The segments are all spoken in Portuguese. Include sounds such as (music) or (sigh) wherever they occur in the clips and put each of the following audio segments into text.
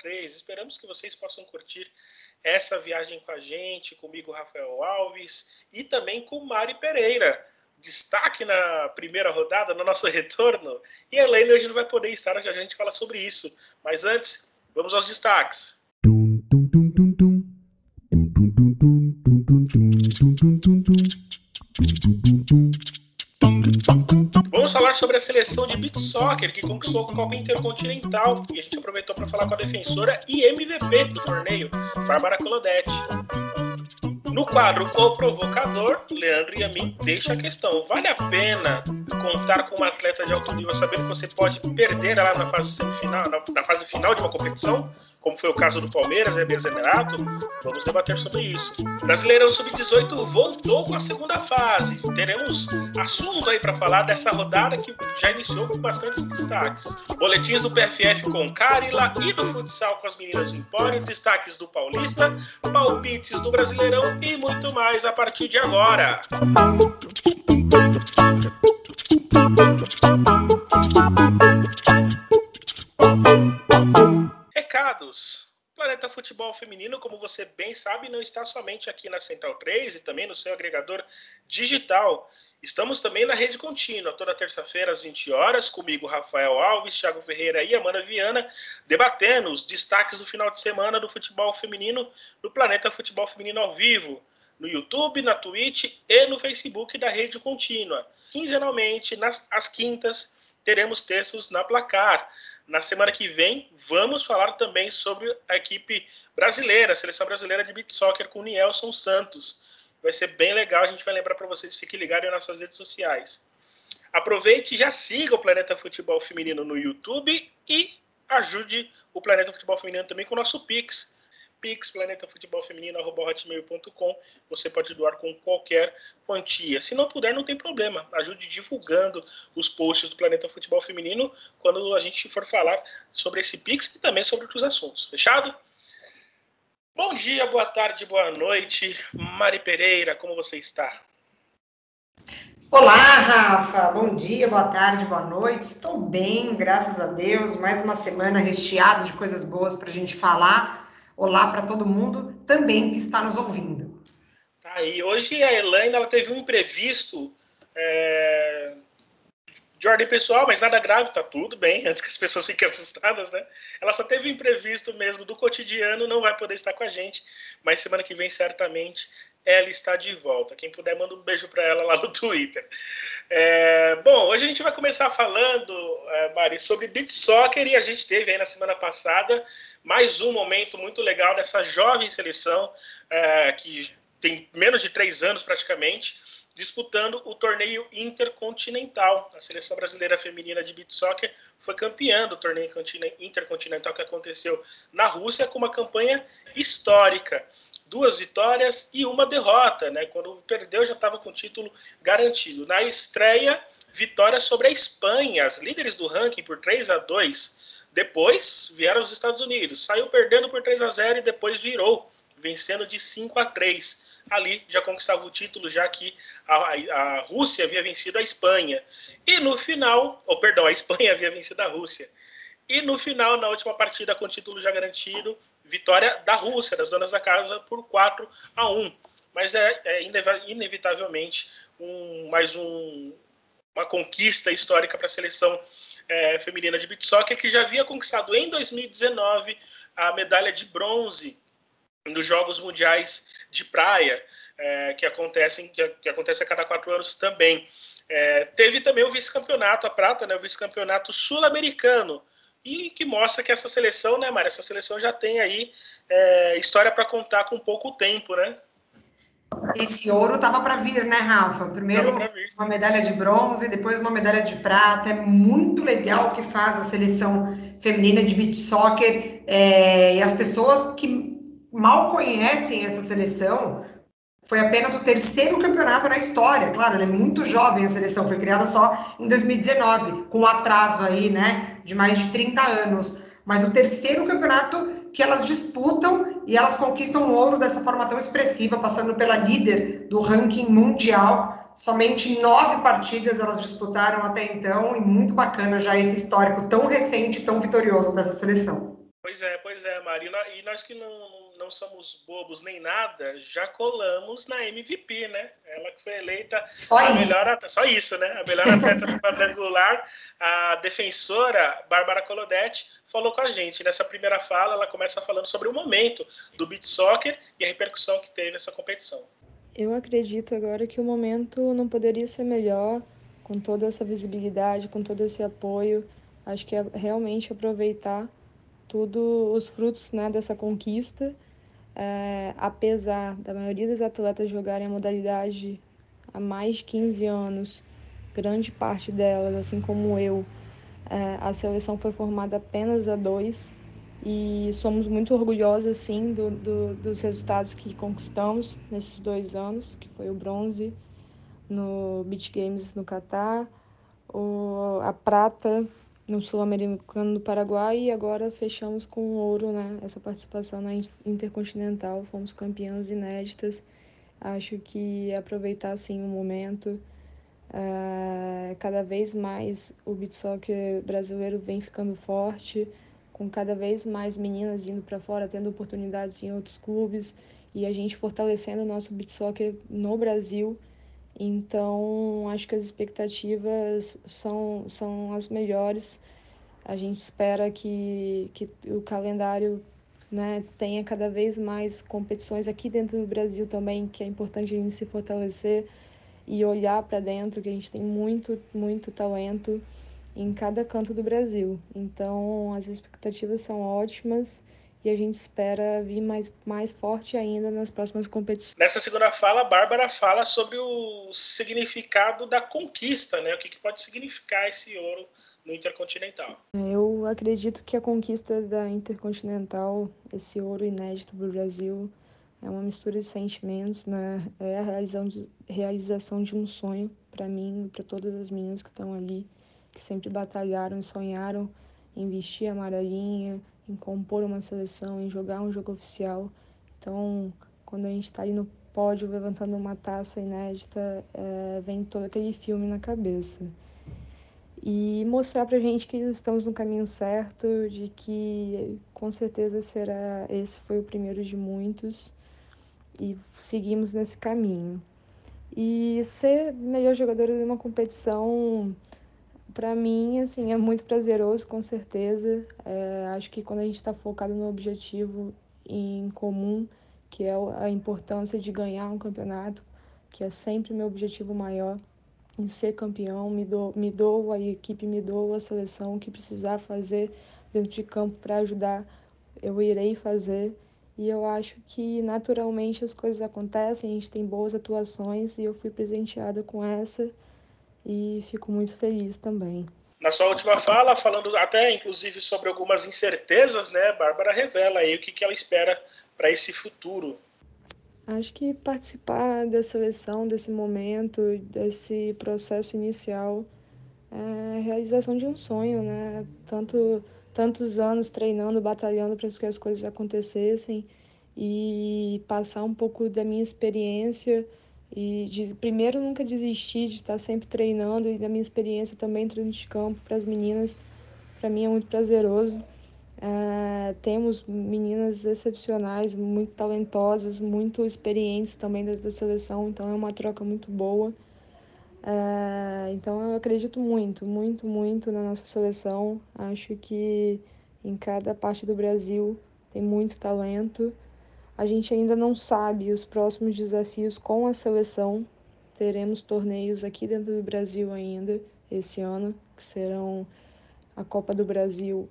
3. Esperamos que vocês possam curtir essa viagem com a gente, comigo, Rafael Alves, e também com Mari Pereira. Destaque na primeira rodada, no nosso retorno. E a Helena hoje não vai poder estar, já a gente fala sobre isso. Mas antes, vamos aos destaques. Vamos falar sobre a seleção de beat soccer que conquistou a Copa Intercontinental e a gente aproveitou para falar com a defensora e MVP do torneio, Bárbara Colodetti. No quadro O Provocador, Leandro e a mim deixa a questão: vale a pena contar com uma atleta de alto nível sabendo que você pode perder ela na fase semifinal, na, na fase final de uma competição? Como foi o caso do Palmeiras e Zenerato, vamos debater sobre isso. Brasileirão Sub-18 voltou com a segunda fase. Teremos assunto aí para falar dessa rodada que já iniciou com bastantes destaques. Boletins do PFF com Carila e do futsal com as meninas do Empório, destaques do Paulista, palpites do Brasileirão e muito mais a partir de agora. Recados. Planeta Futebol Feminino, como você bem sabe, não está somente aqui na Central 3 e também no seu agregador digital. Estamos também na rede contínua, toda terça-feira às 20 horas, comigo Rafael Alves, Thiago Ferreira e Amanda Viana, debatendo os destaques do final de semana do futebol feminino no Planeta Futebol Feminino ao vivo, no YouTube, na Twitch e no Facebook da rede contínua. Quinzenalmente, nas, às quintas, teremos textos na placar. Na semana que vem, vamos falar também sobre a equipe brasileira, a seleção brasileira de beat soccer com o Nielson Santos. Vai ser bem legal, a gente vai lembrar para vocês, fiquem ligados nas nossas redes sociais. Aproveite e já siga o Planeta Futebol Feminino no YouTube e ajude o Planeta Futebol Feminino também com o nosso Pix Pix, planetafutebolfeminino.com. Você pode doar com qualquer quantia. Se não puder, não tem problema. Ajude divulgando os posts do Planeta Futebol Feminino quando a gente for falar sobre esse Pix e também sobre outros assuntos. Fechado? Bom dia, boa tarde, boa noite. Mari Pereira, como você está? Olá, Rafa. Bom dia, boa tarde, boa noite. Estou bem, graças a Deus. Mais uma semana recheada de coisas boas para a gente falar. Olá para todo mundo também que está nos ouvindo. Tá, e hoje a Elaine ela teve um imprevisto é, de ordem pessoal, mas nada grave, tá tudo bem, (laughs) antes que as pessoas fiquem assustadas, né? Ela só teve um imprevisto mesmo do cotidiano, não vai poder estar com a gente, mas semana que vem certamente ela está de volta. Quem puder, manda um beijo para ela lá no Twitter. É, bom, hoje a gente vai começar falando, é, Mari, sobre beat soccer e a gente teve aí na semana passada mais um momento muito legal dessa jovem seleção é, que tem menos de três anos praticamente, disputando o torneio intercontinental. A seleção brasileira feminina de beach soccer foi campeã do torneio intercontinental que aconteceu na Rússia com uma campanha histórica. Duas vitórias e uma derrota, né? Quando perdeu já estava com o título garantido. Na estreia, vitória sobre a Espanha, as líderes do ranking por 3 a 2 depois vieram os Estados Unidos. Saiu perdendo por 3 a 0 e depois virou, vencendo de 5 a 3. Ali já conquistava o título, já que a, a Rússia havia vencido a Espanha. E no final, ou perdão, a Espanha (laughs) havia vencido a Rússia. E no final, na última partida com título já garantido, vitória da Rússia, das donas da casa, por 4 a 1. Mas é, é inevitavelmente um, mais um, uma conquista histórica para a seleção é, feminina de beach soccer, que já havia conquistado em 2019 a medalha de bronze nos Jogos Mundiais de Praia, é, que, acontecem, que, que, acontece a cada quatro anos também. É, teve também o vice-campeonato, a prata, né, o vice-campeonato sul-americano, e que mostra que essa seleção, né, Mário, essa seleção já tem aí é, história para contar com pouco tempo, né? Esse ouro estava para vir, né, Rafa? Primeiro uma medalha de bronze, depois uma medalha de prata. É muito legal o que faz a seleção feminina de beach soccer é, e as pessoas que mal conhecem essa seleção. Foi apenas o terceiro campeonato na história. Claro, ela é muito jovem a seleção, foi criada só em 2019, com um atraso aí, né, de mais de 30 anos mas o terceiro campeonato que elas disputam e elas conquistam o ouro dessa forma tão expressiva, passando pela líder do ranking mundial. Somente nove partidas elas disputaram até então, e muito bacana já esse histórico tão recente, tão vitorioso dessa seleção. Pois é, pois é, Marina. E nós que não, não somos bobos nem nada, já colamos na MVP, né? Ela que foi eleita só a isso. melhor só isso, né? A melhor atleta do quadrangular, a defensora Bárbara Colodetti falou com a gente. Nessa primeira fala, ela começa falando sobre o momento do beat soccer e a repercussão que teve nessa competição. Eu acredito agora que o momento não poderia ser melhor, com toda essa visibilidade, com todo esse apoio. Acho que é realmente aproveitar tudo os frutos né, dessa conquista. É, apesar da maioria dos atletas jogarem a modalidade há mais de 15 anos, grande parte delas, assim como eu, é, a seleção foi formada apenas a dois e somos muito orgulhosos, sim, do, do, dos resultados que conquistamos nesses dois anos, que foi o bronze no Beach Games no Catar, o, a prata no Sul-Americano do Paraguai e agora fechamos com ouro, né? Essa participação na Intercontinental, fomos campeãs inéditas. Acho que aproveitar assim o momento. Uh, cada vez mais o beat soccer brasileiro vem ficando forte, com cada vez mais meninas indo para fora, tendo oportunidades em outros clubes e a gente fortalecendo o nosso beat soccer no Brasil. Então, acho que as expectativas são, são as melhores. A gente espera que, que o calendário né, tenha cada vez mais competições aqui dentro do Brasil também, que é importante a gente se fortalecer e olhar para dentro, que a gente tem muito, muito talento em cada canto do Brasil. Então, as expectativas são ótimas e a gente espera vir mais, mais forte ainda nas próximas competições. Nessa segunda fala, a Bárbara fala sobre o significado da conquista, né? O que, que pode significar esse ouro no Intercontinental. Eu acredito que a conquista da Intercontinental, esse ouro inédito para o Brasil, é uma mistura de sentimentos, né? É a realização de, um sonho para mim e para todas as meninas que estão ali, que sempre batalharam e sonharam em vestir a amarelinha, em compor uma seleção, em jogar um jogo oficial. Então, quando a gente está ali no pódio levantando uma taça inédita, é, vem todo aquele filme na cabeça. E mostrar pra gente que estamos no caminho certo, de que com certeza será esse foi o primeiro de muitos e seguimos nesse caminho. E ser melhor jogadora de uma competição para mim, assim, é muito prazeroso, com certeza. É, acho que quando a gente está focado no objetivo em comum, que é a importância de ganhar um campeonato, que é sempre meu objetivo maior, em ser campeão, me dou, me dou a equipe, me dou a seleção, o que precisar fazer dentro de campo para ajudar, eu irei fazer. E eu acho que naturalmente as coisas acontecem, a gente tem boas atuações e eu fui presenteada com essa e fico muito feliz também. Na sua última fala, falando até inclusive sobre algumas incertezas, né, Bárbara revela aí o que, que ela espera para esse futuro. Acho que participar da seleção, desse momento, desse processo inicial, é a realização de um sonho, né? Tanto, tantos anos treinando, batalhando para que as coisas acontecessem e passar um pouco da minha experiência e de, primeiro, nunca desistir de estar sempre treinando e da minha experiência também dentro de campo para as meninas, para mim é muito prazeroso. É, temos meninas excepcionais, muito talentosas, muito experientes também da seleção, então é uma troca muito boa. É, então eu acredito muito, muito, muito na nossa seleção. Acho que em cada parte do Brasil tem muito talento. A gente ainda não sabe os próximos desafios com a seleção. Teremos torneios aqui dentro do Brasil ainda esse ano, que serão a Copa do Brasil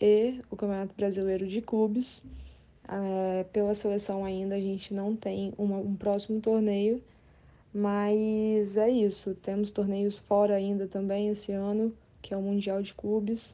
e o Campeonato Brasileiro de Clubes. É, pela seleção ainda a gente não tem uma, um próximo torneio, mas é isso. Temos torneios fora ainda também esse ano, que é o Mundial de Clubes.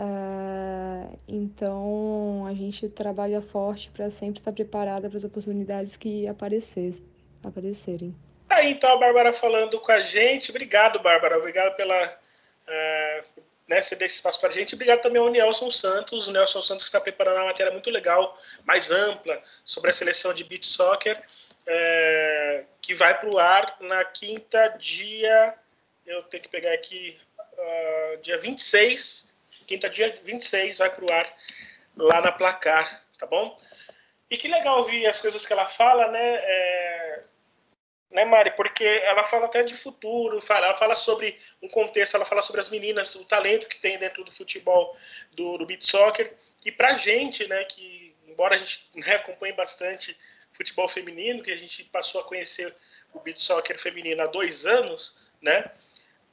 Uh, então a gente trabalha forte para sempre estar preparada para as oportunidades que aparecer, aparecerem. Aí então a Bárbara falando com a gente. Obrigado, Bárbara. Obrigado pela, uh, né, ceder esse espaço para a gente. Obrigado também ao Nelson Santos, o Nelson Santos está preparando uma matéria muito legal, mais ampla, sobre a seleção de beach soccer, é, que vai para o ar na quinta, dia. Eu tenho que pegar aqui, uh, dia 26. Quinta, dia 26, vai para o ar lá na placar, tá bom? E que legal ouvir as coisas que ela fala, né? É, né, Mari? Porque ela fala até de futuro, fala, ela fala sobre um contexto, ela fala sobre as meninas, o talento que tem dentro do futebol, do, do beat soccer. E pra gente, né, que embora a gente né, acompanhe bastante futebol feminino, que a gente passou a conhecer o beat soccer feminino há dois anos, né?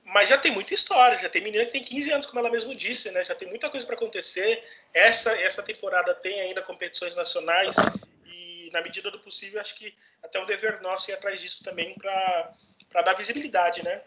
Mas já tem muita história, já tem menina que tem 15 anos, como ela mesmo disse, né? Já tem muita coisa para acontecer. Essa essa temporada tem ainda competições nacionais e na medida do possível acho que até um dever nosso ir atrás disso também para dar visibilidade, né?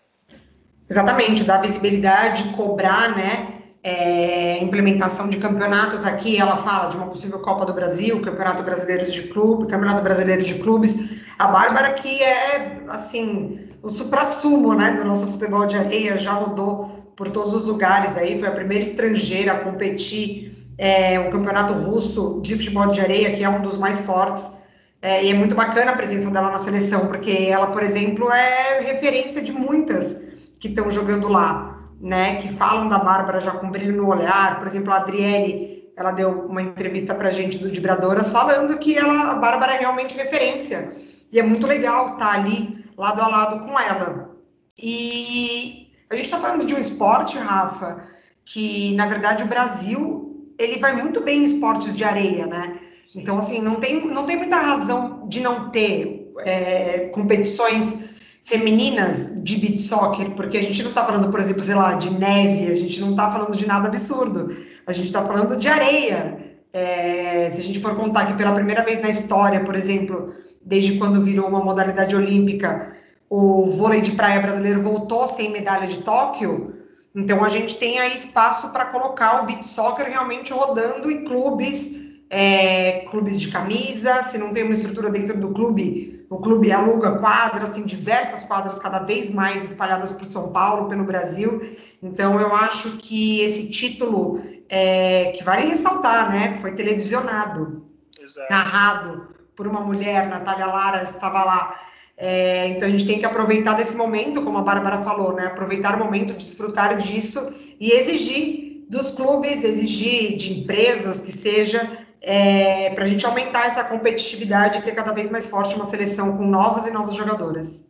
Exatamente, dar visibilidade, cobrar, né? É, implementação de campeonatos aqui, ela fala de uma possível Copa do Brasil, Campeonato Brasileiro de Clube, Campeonato Brasileiro de Clubes. A Bárbara que é, assim, o supra-sumo, né, do nosso futebol de areia, já rodou por todos os lugares aí, foi a primeira estrangeira a competir é, um campeonato russo de futebol de areia, que é um dos mais fortes. É, e é muito bacana a presença dela na seleção, porque ela, por exemplo, é referência de muitas que estão jogando lá, né? Que falam da Bárbara já com brilho no olhar. Por exemplo, a Adriele, ela deu uma entrevista para a gente do Vibradoras falando que ela, a Bárbara é realmente referência. E é muito legal estar tá ali, lado a lado com ela. E a gente está falando de um esporte, Rafa, que, na verdade, o Brasil, ele vai muito bem em esportes de areia, né? Então, assim, não tem, não tem muita razão de não ter é, competições femininas de beach soccer, porque a gente não está falando, por exemplo, sei lá, de neve, a gente não está falando de nada absurdo, a gente está falando de areia. É, se a gente for contar que pela primeira vez na história, por exemplo, desde quando virou uma modalidade olímpica, o vôlei de praia brasileiro voltou sem medalha de Tóquio, então a gente tem aí espaço para colocar o beach soccer realmente rodando em clubes é, clubes de camisa, se não tem uma estrutura dentro do clube, o clube aluga quadras, tem diversas quadras cada vez mais espalhadas por São Paulo, pelo Brasil. Então, eu acho que esse título, é, que vale ressaltar, né? Foi televisionado, Exato. narrado por uma mulher, Natália Lara estava lá. É, então, a gente tem que aproveitar desse momento, como a Bárbara falou, né? Aproveitar o momento, desfrutar disso e exigir dos clubes, exigir de empresas que seja é, para a gente aumentar essa competitividade e ter cada vez mais forte uma seleção com novas e novas jogadoras.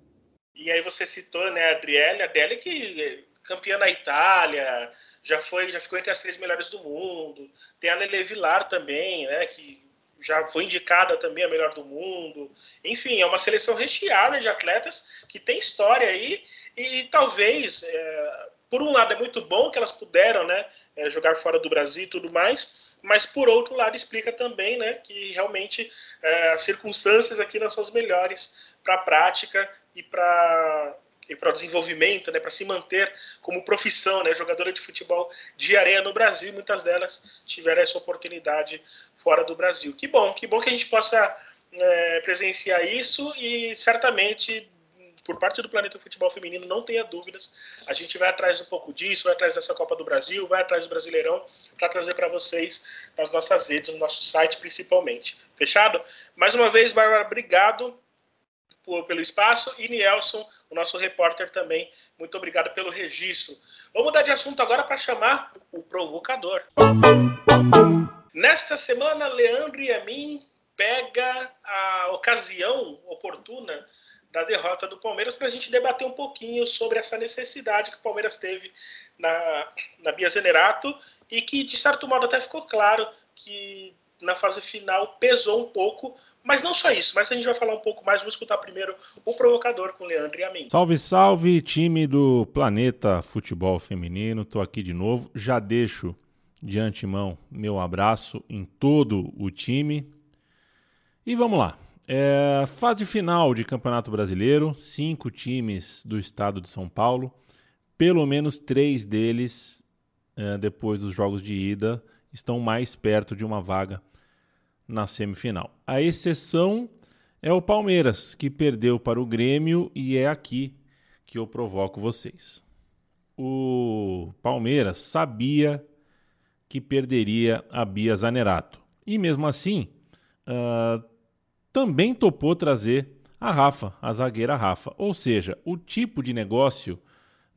E aí você citou, né, a Adriele, a Adriele que é campeã na Itália, já foi, já ficou entre as três melhores do mundo. Tem a Lele Vilar também, né, que já foi indicada também a melhor do mundo. Enfim, é uma seleção recheada de atletas que tem história aí e, talvez, é, por um lado é muito bom que elas puderam, né, é, jogar fora do Brasil e tudo mais, mas por outro lado explica também né, que realmente é, as circunstâncias aqui não são as melhores para a prática e para e para o desenvolvimento, né, para se manter como profissão, né, jogadora de futebol de areia no Brasil, muitas delas tiveram essa oportunidade fora do Brasil. Que bom, que bom que a gente possa é, presenciar isso e certamente por parte do Planeta Futebol Feminino, não tenha dúvidas. A gente vai atrás um pouco disso, vai atrás dessa Copa do Brasil, vai atrás do Brasileirão, para trazer para vocês nas nossas redes, no nosso site principalmente. Fechado? Mais uma vez, Bárbara, obrigado por, pelo espaço. E Nielson, o nosso repórter também, muito obrigado pelo registro. Vamos mudar de assunto agora para chamar o provocador. Nesta semana, Leandro e a mim pega a ocasião oportuna da derrota do Palmeiras para a gente debater um pouquinho sobre essa necessidade que o Palmeiras teve na, na Bia Zenerato e que, de certo modo, até ficou claro que na fase final pesou um pouco, mas não só isso, mas a gente vai falar um pouco mais, vamos escutar primeiro o provocador com Leandro e a mim. Salve, salve, time do Planeta Futebol Feminino, tô aqui de novo, já deixo de antemão meu abraço em todo o time e vamos lá. É, fase final de Campeonato Brasileiro, cinco times do estado de São Paulo, pelo menos três deles, é, depois dos jogos de ida, estão mais perto de uma vaga na semifinal. A exceção é o Palmeiras, que perdeu para o Grêmio e é aqui que eu provoco vocês. o Palmeiras sabia que perderia a Bia Zanerato. E mesmo assim, uh, também topou trazer a Rafa, a zagueira Rafa. Ou seja, o tipo de negócio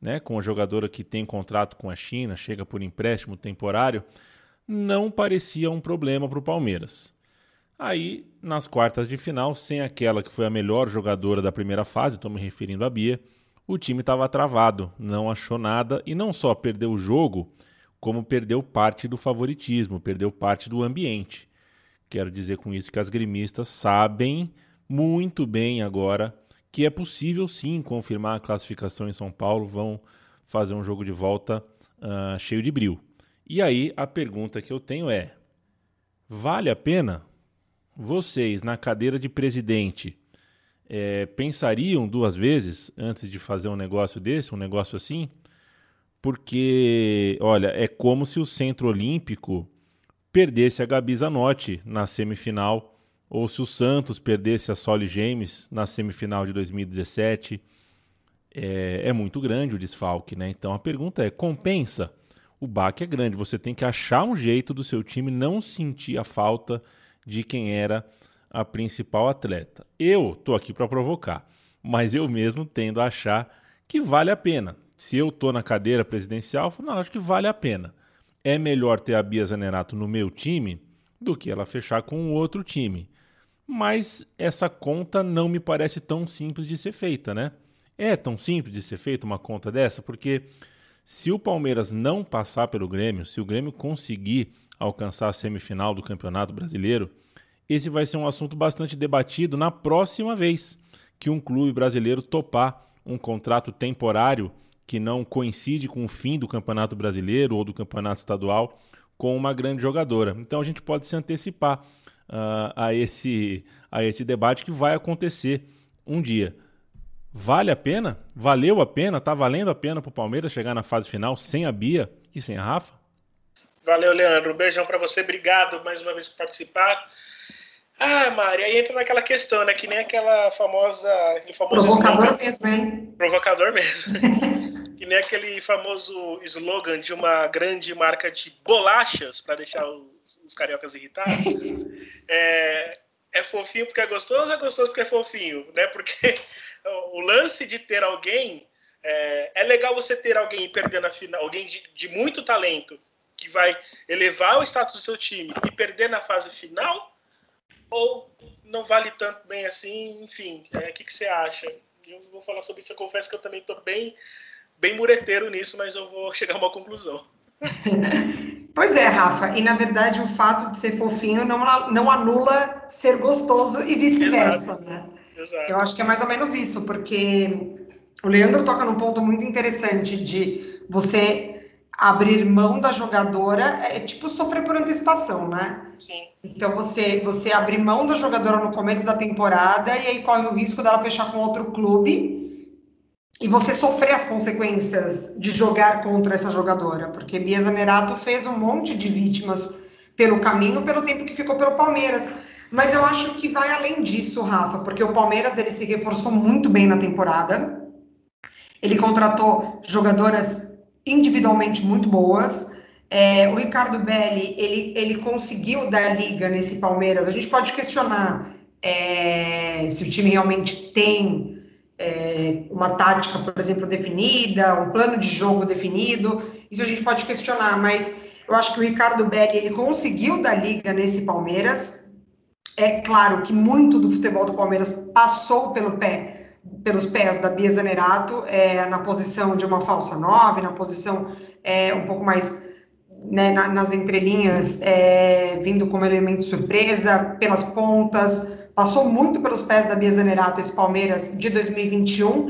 né, com a jogadora que tem contrato com a China, chega por empréstimo temporário, não parecia um problema para o Palmeiras. Aí, nas quartas de final, sem aquela que foi a melhor jogadora da primeira fase, estou me referindo a Bia, o time estava travado, não achou nada e não só perdeu o jogo, como perdeu parte do favoritismo, perdeu parte do ambiente. Quero dizer com isso que as gremistas sabem muito bem agora que é possível sim confirmar a classificação em São Paulo, vão fazer um jogo de volta uh, cheio de brilho. E aí a pergunta que eu tenho é: vale a pena vocês na cadeira de presidente é, pensariam duas vezes antes de fazer um negócio desse, um negócio assim? Porque, olha, é como se o Centro Olímpico perdesse a Gabi Zanotti na semifinal, ou se o Santos perdesse a Soli James na semifinal de 2017. É, é muito grande o desfalque, né? Então a pergunta é: compensa? O baque é grande, você tem que achar um jeito do seu time não sentir a falta de quem era a principal atleta. Eu tô aqui para provocar, mas eu mesmo tendo a achar que vale a pena. Se eu tô na cadeira presidencial, eu falo, não, acho que vale a pena. É melhor ter a Bia Zanerato no meu time do que ela fechar com outro time. Mas essa conta não me parece tão simples de ser feita, né? É tão simples de ser feita uma conta dessa? Porque se o Palmeiras não passar pelo Grêmio, se o Grêmio conseguir alcançar a semifinal do Campeonato Brasileiro, esse vai ser um assunto bastante debatido na próxima vez que um clube brasileiro topar um contrato temporário que não coincide com o fim do Campeonato Brasileiro ou do Campeonato Estadual com uma grande jogadora. Então a gente pode se antecipar uh, a, esse, a esse debate que vai acontecer um dia. Vale a pena? Valeu a pena? Tá valendo a pena para o Palmeiras chegar na fase final sem a Bia e sem a Rafa? Valeu, Leandro. Um beijão para você. Obrigado mais uma vez por participar. Ah, Mari, aí entra naquela questão, né? Que nem aquela famosa. Provocador slogan, mesmo, hein? Provocador mesmo. (laughs) que nem aquele famoso slogan de uma grande marca de bolachas, para deixar os, os, cariocas irritados. (laughs) é, é fofinho porque é gostoso ou é gostoso porque é fofinho? Né? Porque (laughs) o lance de ter alguém. É, é legal você ter alguém perdendo a final, alguém de, de muito talento, que vai elevar o status do seu time e perder na fase final ou não vale tanto bem assim, enfim, é, o que, que você acha? Eu vou falar sobre isso, eu confesso que eu também estou bem, bem mureteiro nisso, mas eu vou chegar a uma conclusão. (laughs) Pois é, Rafa, e na verdade o fato de ser fofinho não, não anula ser gostoso e vice-versa, né? Exato. Eu acho que é mais ou menos isso, porque o Leandro toca num ponto muito interessante de você abrir mão da jogadora, é tipo sofrer por antecipação, né? Sim. Então você você abre mão da jogadora no começo da temporada e aí corre o risco dela fechar com outro clube e você sofrer as consequências de jogar contra essa jogadora, porque Bia Zanerato fez um monte de vítimas pelo caminho, pelo tempo que ficou pelo Palmeiras. Mas eu acho que vai além disso, Rafa, porque o Palmeiras ele se reforçou muito bem na temporada. Ele contratou jogadoras individualmente muito boas. É, o Ricardo Belli, ele, ele conseguiu dar liga nesse Palmeiras. A gente pode questionar é, se o time realmente tem é, uma tática, por exemplo, definida, um plano de jogo definido. Isso a gente pode questionar, mas eu acho que o Ricardo Belli, ele conseguiu dar liga nesse Palmeiras. É claro que muito do futebol do Palmeiras passou pelo pé, pelos pés da Bia Zanerato, é, na posição de uma falsa nove, na posição é, um pouco mais né, na, nas entrelinhas, é, vindo como elemento surpresa, pelas pontas, passou muito pelos pés da Bia Zanerato esse Palmeiras de 2021,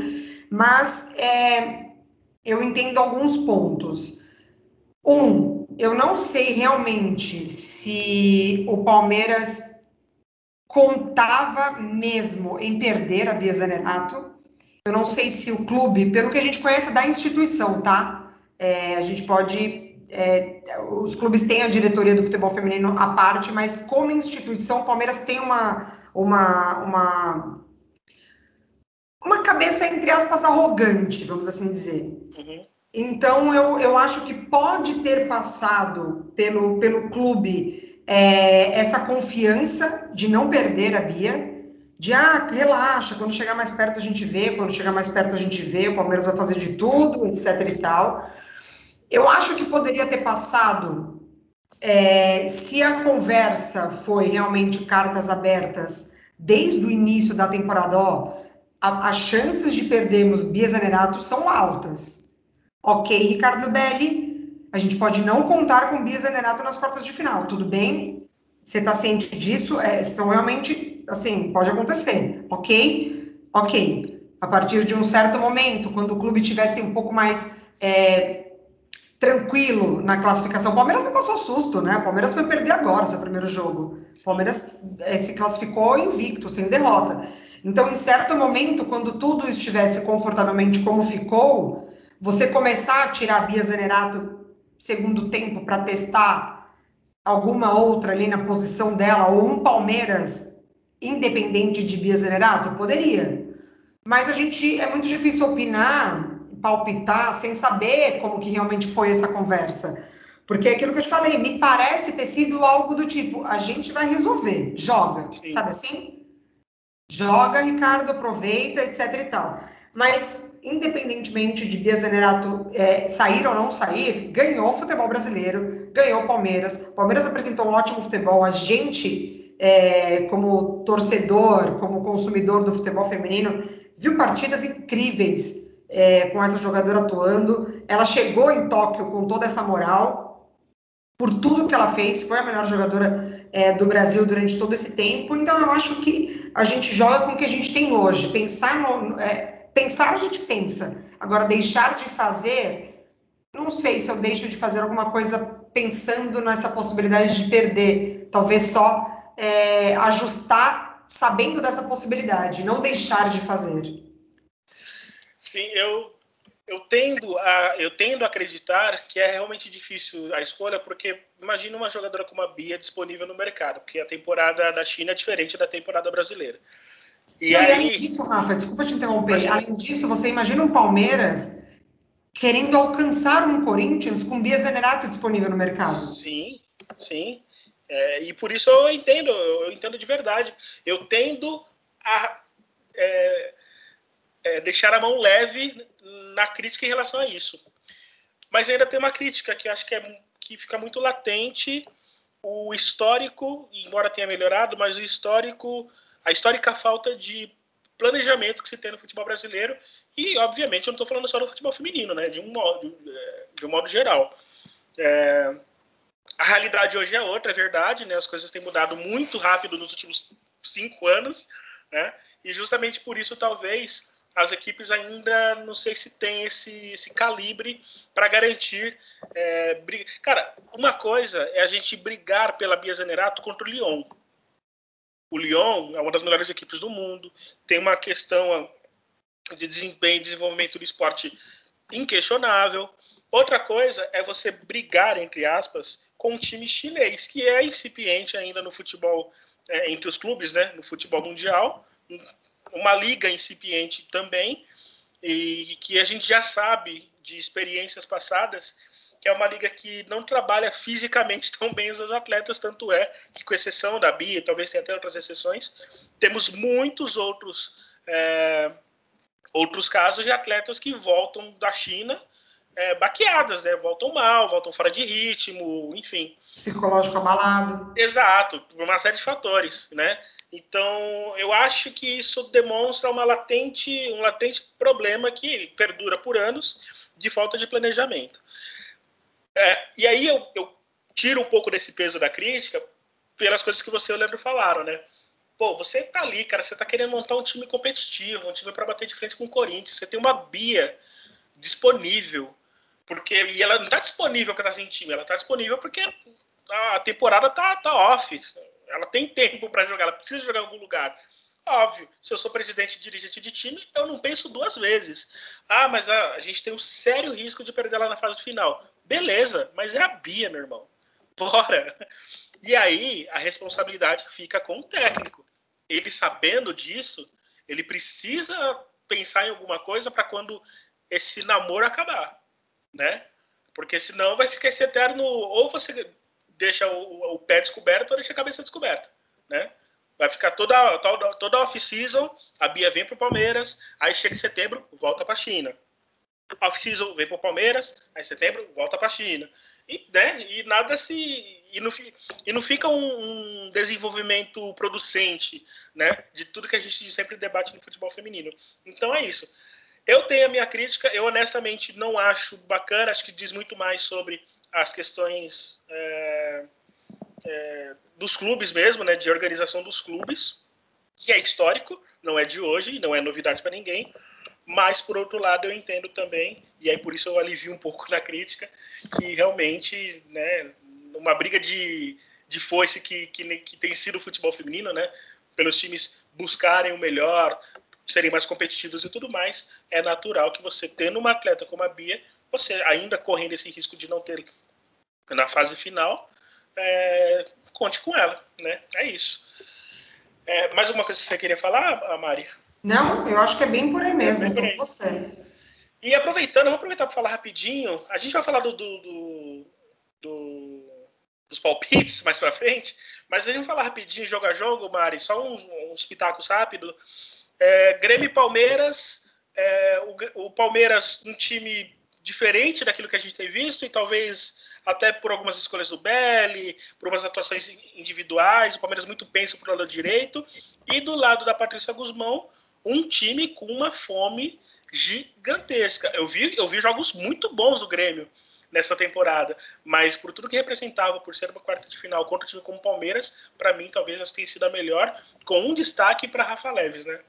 mas é, eu entendo alguns pontos. Um, eu não sei realmente se o Palmeiras contava mesmo em perder a Bia Zanerato. Eu não sei se o clube, pelo que a gente conhece da instituição, tá? É, a gente pode é, os clubes têm a diretoria do futebol feminino à parte, mas como instituição, o Palmeiras tem uma, uma, uma, uma cabeça, entre aspas, arrogante, vamos assim dizer. Uhum. Então, eu, eu acho que pode ter passado pelo, pelo clube é, essa confiança de não perder a Bia, de ah, relaxa, quando chegar mais perto a gente vê, quando chegar mais perto a gente vê, o Palmeiras vai fazer de tudo, etc e tal. Eu acho que poderia ter passado é, se a conversa foi realmente cartas abertas desde o início da temporada, ó, as chances de perdermos Bia Zanerato são altas. Ok, Ricardo Belli, a gente pode não contar com Bia Zanerato nas quartas de final, tudo bem? Você está ciente disso? É, são realmente, assim, pode acontecer, ok? Ok. A partir de um certo momento, quando o clube tivesse um pouco mais é, tranquilo na classificação, o Palmeiras não passou susto, né? O Palmeiras foi perder agora seu primeiro jogo. O Palmeiras é, se classificou invicto, sem derrota. Então, em certo momento, quando tudo estivesse confortavelmente como ficou, você começar a tirar Bia Zanerato segundo tempo para testar alguma outra ali na posição dela, ou um Palmeiras independente de Bia Zanerato, poderia. Mas a gente é muito difícil opinar, palpitar, sem saber como que realmente foi essa conversa. Porque é aquilo que eu te falei, me parece ter sido algo do tipo, a gente vai resolver, joga, Sim. sabe assim? Joga, Ricardo, aproveita, etc e tal. Mas, independentemente de Bia Zanerato é, sair ou não sair, ganhou o futebol brasileiro, ganhou o Palmeiras. O Palmeiras apresentou um ótimo futebol. A gente, é, como torcedor, como consumidor do futebol feminino, viu partidas incríveis é, com essa jogadora atuando. Ela chegou em Tóquio com toda essa moral, por tudo que ela fez, foi a melhor jogadora é, do Brasil durante todo esse tempo. Então, eu acho que a gente joga com o que a gente tem hoje. Pensar, no, é, pensar a gente pensa. Agora, deixar de fazer, não sei se eu deixo de fazer alguma coisa pensando nessa possibilidade de perder. Talvez só é, ajustar sabendo dessa possibilidade, não deixar de fazer. Sim, eu eu tendo a eu tendo a acreditar que é realmente difícil a escolha porque imagina uma jogadora como a Bia disponível no mercado porque a temporada da China é diferente da temporada brasileira e, aí... além disso Rafa desculpa te interromper além disso você imagina um Palmeiras querendo alcançar um Corinthians com Bia Zenerato disponível no mercado? Sim sim. É, e por isso eu entendo eu entendo de verdade. Eu tendo a é, é, deixar a mão leve na crítica em relação a isso. Mas ainda tem uma crítica que acho que, é, que fica muito latente. O histórico, embora tenha melhorado, mas o histórico, a histórica falta de planejamento que se tem no futebol brasileiro e, obviamente, eu não estou falando só do futebol feminino, né? De um modo, de um modo geral. É, a realidade hoje é outra, é verdade, né? As coisas têm mudado muito rápido nos últimos cinco anos, né? E justamente por isso, talvez, as equipes ainda não sei se tem esse, esse calibre para garantir. É, brig... Cara, uma coisa é a gente brigar pela Bia Zenerato contra o Lyon. O Lyon é uma das melhores equipes do mundo, tem uma questão de desempenho e desenvolvimento do esporte inquestionável. Outra coisa é você brigar, entre aspas, com um time chinês, que é incipiente ainda no futebol, é, entre os clubes, né, no futebol mundial, uma liga incipiente também, e que a gente já sabe de experiências passadas que é uma liga que não trabalha fisicamente (laughs) tão bem os atletas, tanto é que, com exceção da Bia, talvez tenha até outras exceções, temos muitos outros, é, outros casos de atletas que voltam da China é, baqueadas, né? Voltam mal, voltam fora de ritmo, enfim. Psicológico abalado. Exato, por uma série de fatores, né? Então, eu acho que isso demonstra uma latente, um latente problema que perdura por anos de falta de planejamento. É, e aí eu, eu, tiro um pouco desse peso da crítica pelas coisas que você e o Leandro falaram, né? Pô, você tá ali, cara, você tá querendo montar um time competitivo, um time para bater de frente com o Corinthians, você tem uma Bia disponível, porque e ela não tá disponível porque tá sem time, ela tá disponível porque a temporada tá, tá off, ela tem tempo para jogar, ela precisa jogar em algum lugar. Óbvio, se eu sou presidente e dirigente de time, eu não penso duas vezes. Ah, mas a, a gente tem um sério risco de perder ela na fase final. Beleza, mas é a Bia, meu irmão. Bora! E aí a responsabilidade fica com o técnico. Ele sabendo disso, ele precisa pensar em alguma coisa para quando esse namoro acabar. né? Porque senão vai ficar esse eterno, ou você deixa o, o pé descoberto ou deixa a cabeça descoberta, né? Vai ficar toda, toda, toda off-season, a Bia vem para o Palmeiras, aí chega em setembro, volta para China. Off-season vem para o Palmeiras, aí em setembro, volta para a China. E, né, e nada se. E não, e não fica um, um, desenvolvimento producente né, de tudo que a gente sempre debate no futebol feminino. Então é isso. Eu tenho a minha crítica, eu honestamente não acho bacana, acho que diz muito mais sobre as questões é, é, dos clubes mesmo, né, de organização dos clubes, que é histórico, não é de hoje, não é novidade para ninguém, mas por outro lado eu entendo também, e aí por isso eu alivio um pouco (laughs) na crítica, que realmente, né, uma briga de, de foice que, que, que tem sido o futebol feminino, né, pelos times buscarem o melhor, serem mais competitivos e tudo mais, é natural que você tendo uma atleta como a Bia, você ainda correndo esse risco de não ter na fase final, é, conte com ela, né? É isso. É, mais alguma coisa que você queria falar, Mari? Não, eu acho que é bem por aí mesmo, é por aí. você. E aproveitando, vou aproveitar para falar rapidinho. A gente vai falar do, do, do, do dos palpites mais para frente, mas a gente vai falar rapidinho, jogo a jogo, Mari, só uns, uns pitacos rápidos. É, Grêmio e Palmeiras, é, o, o, Palmeiras um time diferente daquilo que a gente tem visto e talvez até por algumas escolhas do Belli, por umas atuações individuais, o Palmeiras muito pensa para o lado direito e do lado da Patrícia Guzmão, um time com uma fome gigantesca. Eu vi, eu vi jogos muito bons do Grêmio nessa temporada, mas por tudo que representava, por ser uma quarta de final contra um time como o Palmeiras, para mim talvez essa tenha sido a melhor, com um destaque para Rafa Leves, né?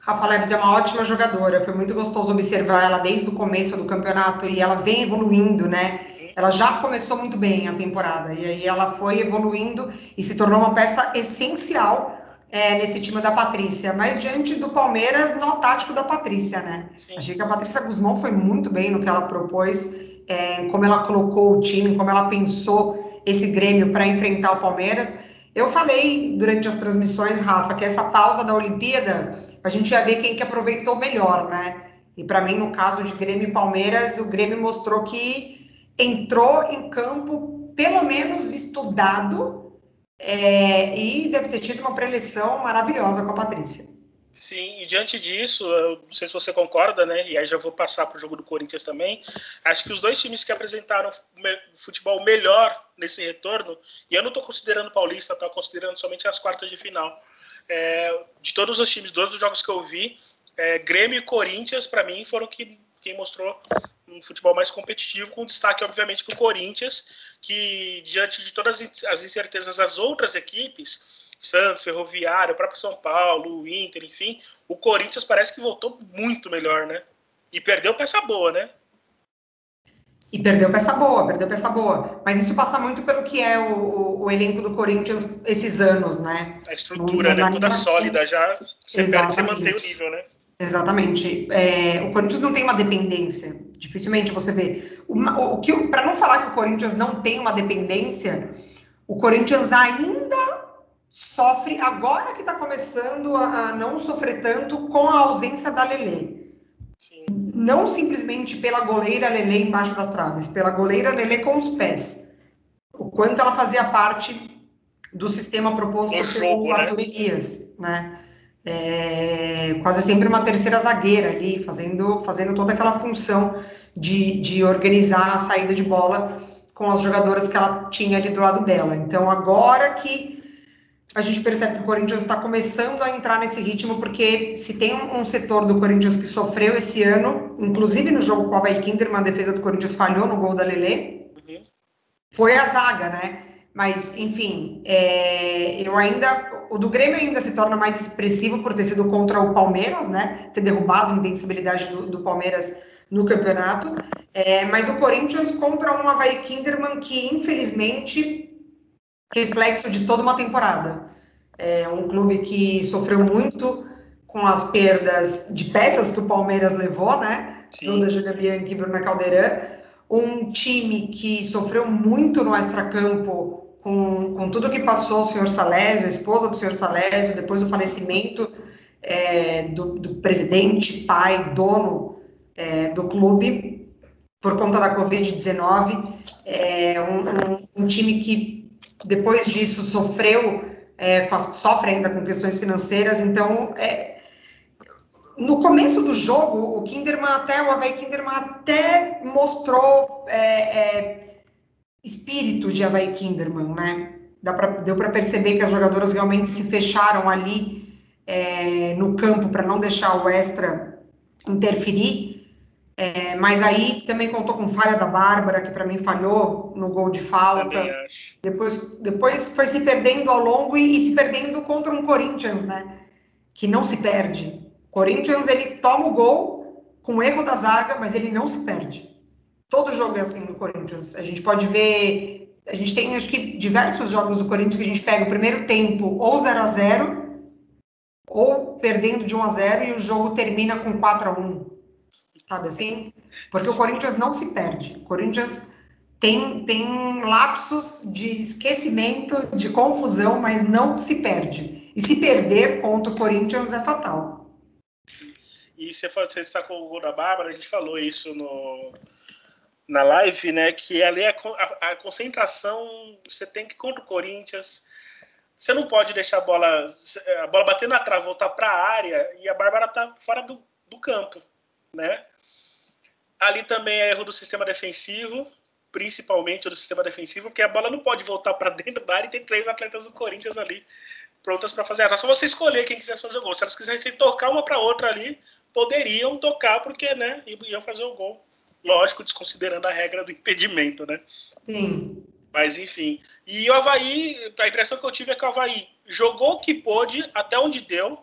Rafa Leves é uma ótima jogadora, foi muito gostoso observar ela desde o começo do campeonato e ela vem evoluindo, né? Ela já começou muito bem a temporada e aí ela foi evoluindo e se tornou uma peça essencial é, nesse time da Patrícia. Mas diante do Palmeiras, no tático da Patrícia, né? Sim. Achei que a Patrícia Guzmão foi muito bem no que ela propôs, é, como ela colocou o time, como ela pensou esse Grêmio para enfrentar o Palmeiras. Eu falei durante as transmissões, Rafa, que essa pausa da Olimpíada, a gente ia ver quem que aproveitou melhor, né? E para mim, no caso de Grêmio e Palmeiras, o Grêmio mostrou que entrou em campo pelo menos estudado é, e deve ter tido uma preleção maravilhosa com a Patrícia. Sim, e diante disso, eu não sei se você concorda, né? E aí já vou passar para o jogo do Corinthians também. Acho que os dois times que apresentaram futebol melhor nesse retorno, e eu não estou considerando Paulista, estou considerando somente as quartas de final. É, de todos os times, todos os jogos que eu vi, é, Grêmio e Corinthians, para mim, foram que, quem mostrou um futebol mais competitivo, com destaque, obviamente, para o Corinthians, que diante de todas as incertezas das outras equipes Santos, Ferroviário, o próprio São Paulo, o Inter, enfim, o Corinthians parece que voltou muito melhor, né? E perdeu peça boa, né? E perdeu peça boa, perdeu peça boa. Mas isso passa muito pelo que é o, o, o elenco do Corinthians esses anos, né? A estrutura, no, né? Toda sólida já. Você Exatamente. Perde, você mantém o nível, né? Exatamente. É, o Corinthians não tem uma dependência. Dificilmente você vê. O, o que, para não falar que o Corinthians não tem uma dependência, o Corinthians ainda sofre, agora que está começando a, a, não sofrer tanto com a ausência da Lele. Não simplesmente pela goleira Lele embaixo das traves, pela goleira Lele com os pés. O quanto ela fazia parte do sistema proposto pelo né? Arthur Elias, né? É, quase sempre uma terceira zagueira ali, fazendo, fazendo toda aquela função de, de organizar a saída de bola com as jogadoras que ela tinha ali do lado dela. Então, agora que a gente percebe que o Corinthians está começando a entrar nesse ritmo, porque se tem um, um, setor do Corinthians que sofreu esse ano, inclusive no jogo com a Bay Kinderman, a defesa do Corinthians falhou no gol da Lele, foi a zaga, né? Mas, enfim, é, eu ainda. O do Grêmio ainda se torna mais expressivo por ter sido contra o Palmeiras, né? Ter derrubado a invencibilidade do, do Palmeiras no campeonato. É, mas o Corinthians contra um Havaí Kinderman que, infelizmente, reflexo de toda uma temporada. É um clube que sofreu muito com as perdas de peças que o Palmeiras levou, né? Sim. Duda Júlia Bianchi e Bruna Caldeirão. Um time que sofreu muito no extracampo com, com tudo que passou o senhor Salésio, a esposa do senhor Salésio, depois do falecimento é, do, do, presidente, pai, dono é, do clube. por conta da Covid-19. É um, um, um, time que, depois disso, sofreu, é, sofre ainda com questões financeiras. Então, é, no começo do jogo, o Kinderman até, o Havaí Kinderman até mostrou é, é, espírito de Havaí Kinderman, né? Pra, deu para perceber que as jogadoras realmente se fecharam ali é, no campo para não deixar o extra interferir. É, mas aí também contou com falha da Bárbara, que para mim falhou no gol de falta. Depois, depois foi se perdendo ao longo e, e, se perdendo contra um Corinthians, né? Que não se perde. Corinthians, ele toma o gol com erro da zaga, mas ele não se perde. Todo jogo é assim no Corinthians. A gente pode ver. A gente tem, acho que, diversos jogos do Corinthians que a gente pega o primeiro tempo ou 0 a 0 ou perdendo de 1 a 0 e o jogo termina com 4 a 1 sabe assim? Porque o Corinthians não se perde. O Corinthians tem, tem lapsos de esquecimento, de confusão, mas não se perde. E se perder contra o Corinthians é fatal. E você, você está com o gol da Bárbara, a gente falou isso no, na live, né? Que ali a, a, a concentração, você tem que contra o Corinthians. Você não pode deixar a bola, a bola bater na trave, voltar para a área e a Bárbara tá fora do, do campo, né? Ali também é erro do sistema defensivo, principalmente do sistema defensivo, porque a bola não pode voltar para dentro da área e tem três atletas do Corinthians ali prontas para fazer. Era só você escolher quem quisesse fazer o gol. Se elas quisessem tocar uma para outra ali, poderiam tocar, porque né, iam fazer o gol. Lógico, desconsiderando a regra do impedimento, né? Sim. Mas enfim. E o Havaí, a impressão que eu tive é que o Havaí jogou o que pôde, até onde deu,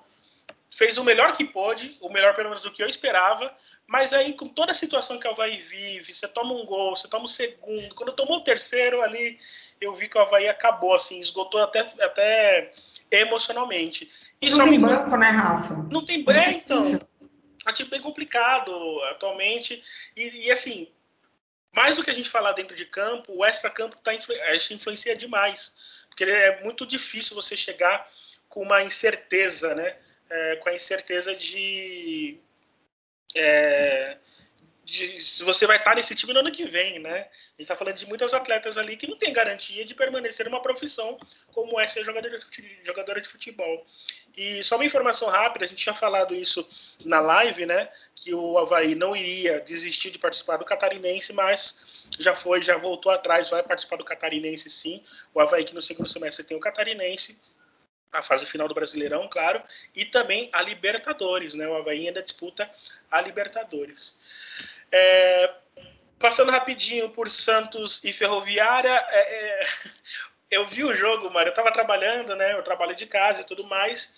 fez o melhor que pôde, o melhor pelo menos do que eu esperava, mas aí, com toda a situação que o Havaí vive, você toma um gol, você toma o um segundo. Quando tomou o terceiro ali, eu vi que o Havaí acabou, assim, esgotou até, até emocionalmente. E não tem me... banco, né, Rafa? Não tem banco, é então. É um time bem complicado atualmente. E, e, assim, mais do que a gente falar dentro de campo, o extra-campo tá, influencia demais. Porque é muito difícil você chegar com uma incerteza, né? É, com a incerteza de é, de, se você vai estar nesse time no ano que vem, né? A gente está falando de muitas atletas ali que não tem garantia de permanecer numa profissão como é ser jogadora de, jogadora de futebol. E só uma informação rápida, a gente tinha falado isso na live, né? Que o Havaí não iria desistir de participar do Catarinense, mas já foi, já voltou atrás, vai participar do Catarinense sim. O Havaí que no segundo semestre tem o Catarinense, a fase final do Brasileirão, claro, e também a Libertadores, né? O Havaí ainda disputa a Libertadores. É, passando rapidinho por Santos e Ferroviária, é, é, (laughs) eu vi o jogo, Mário, eu estava trabalhando, né? Eu trabalho de casa e tudo mais,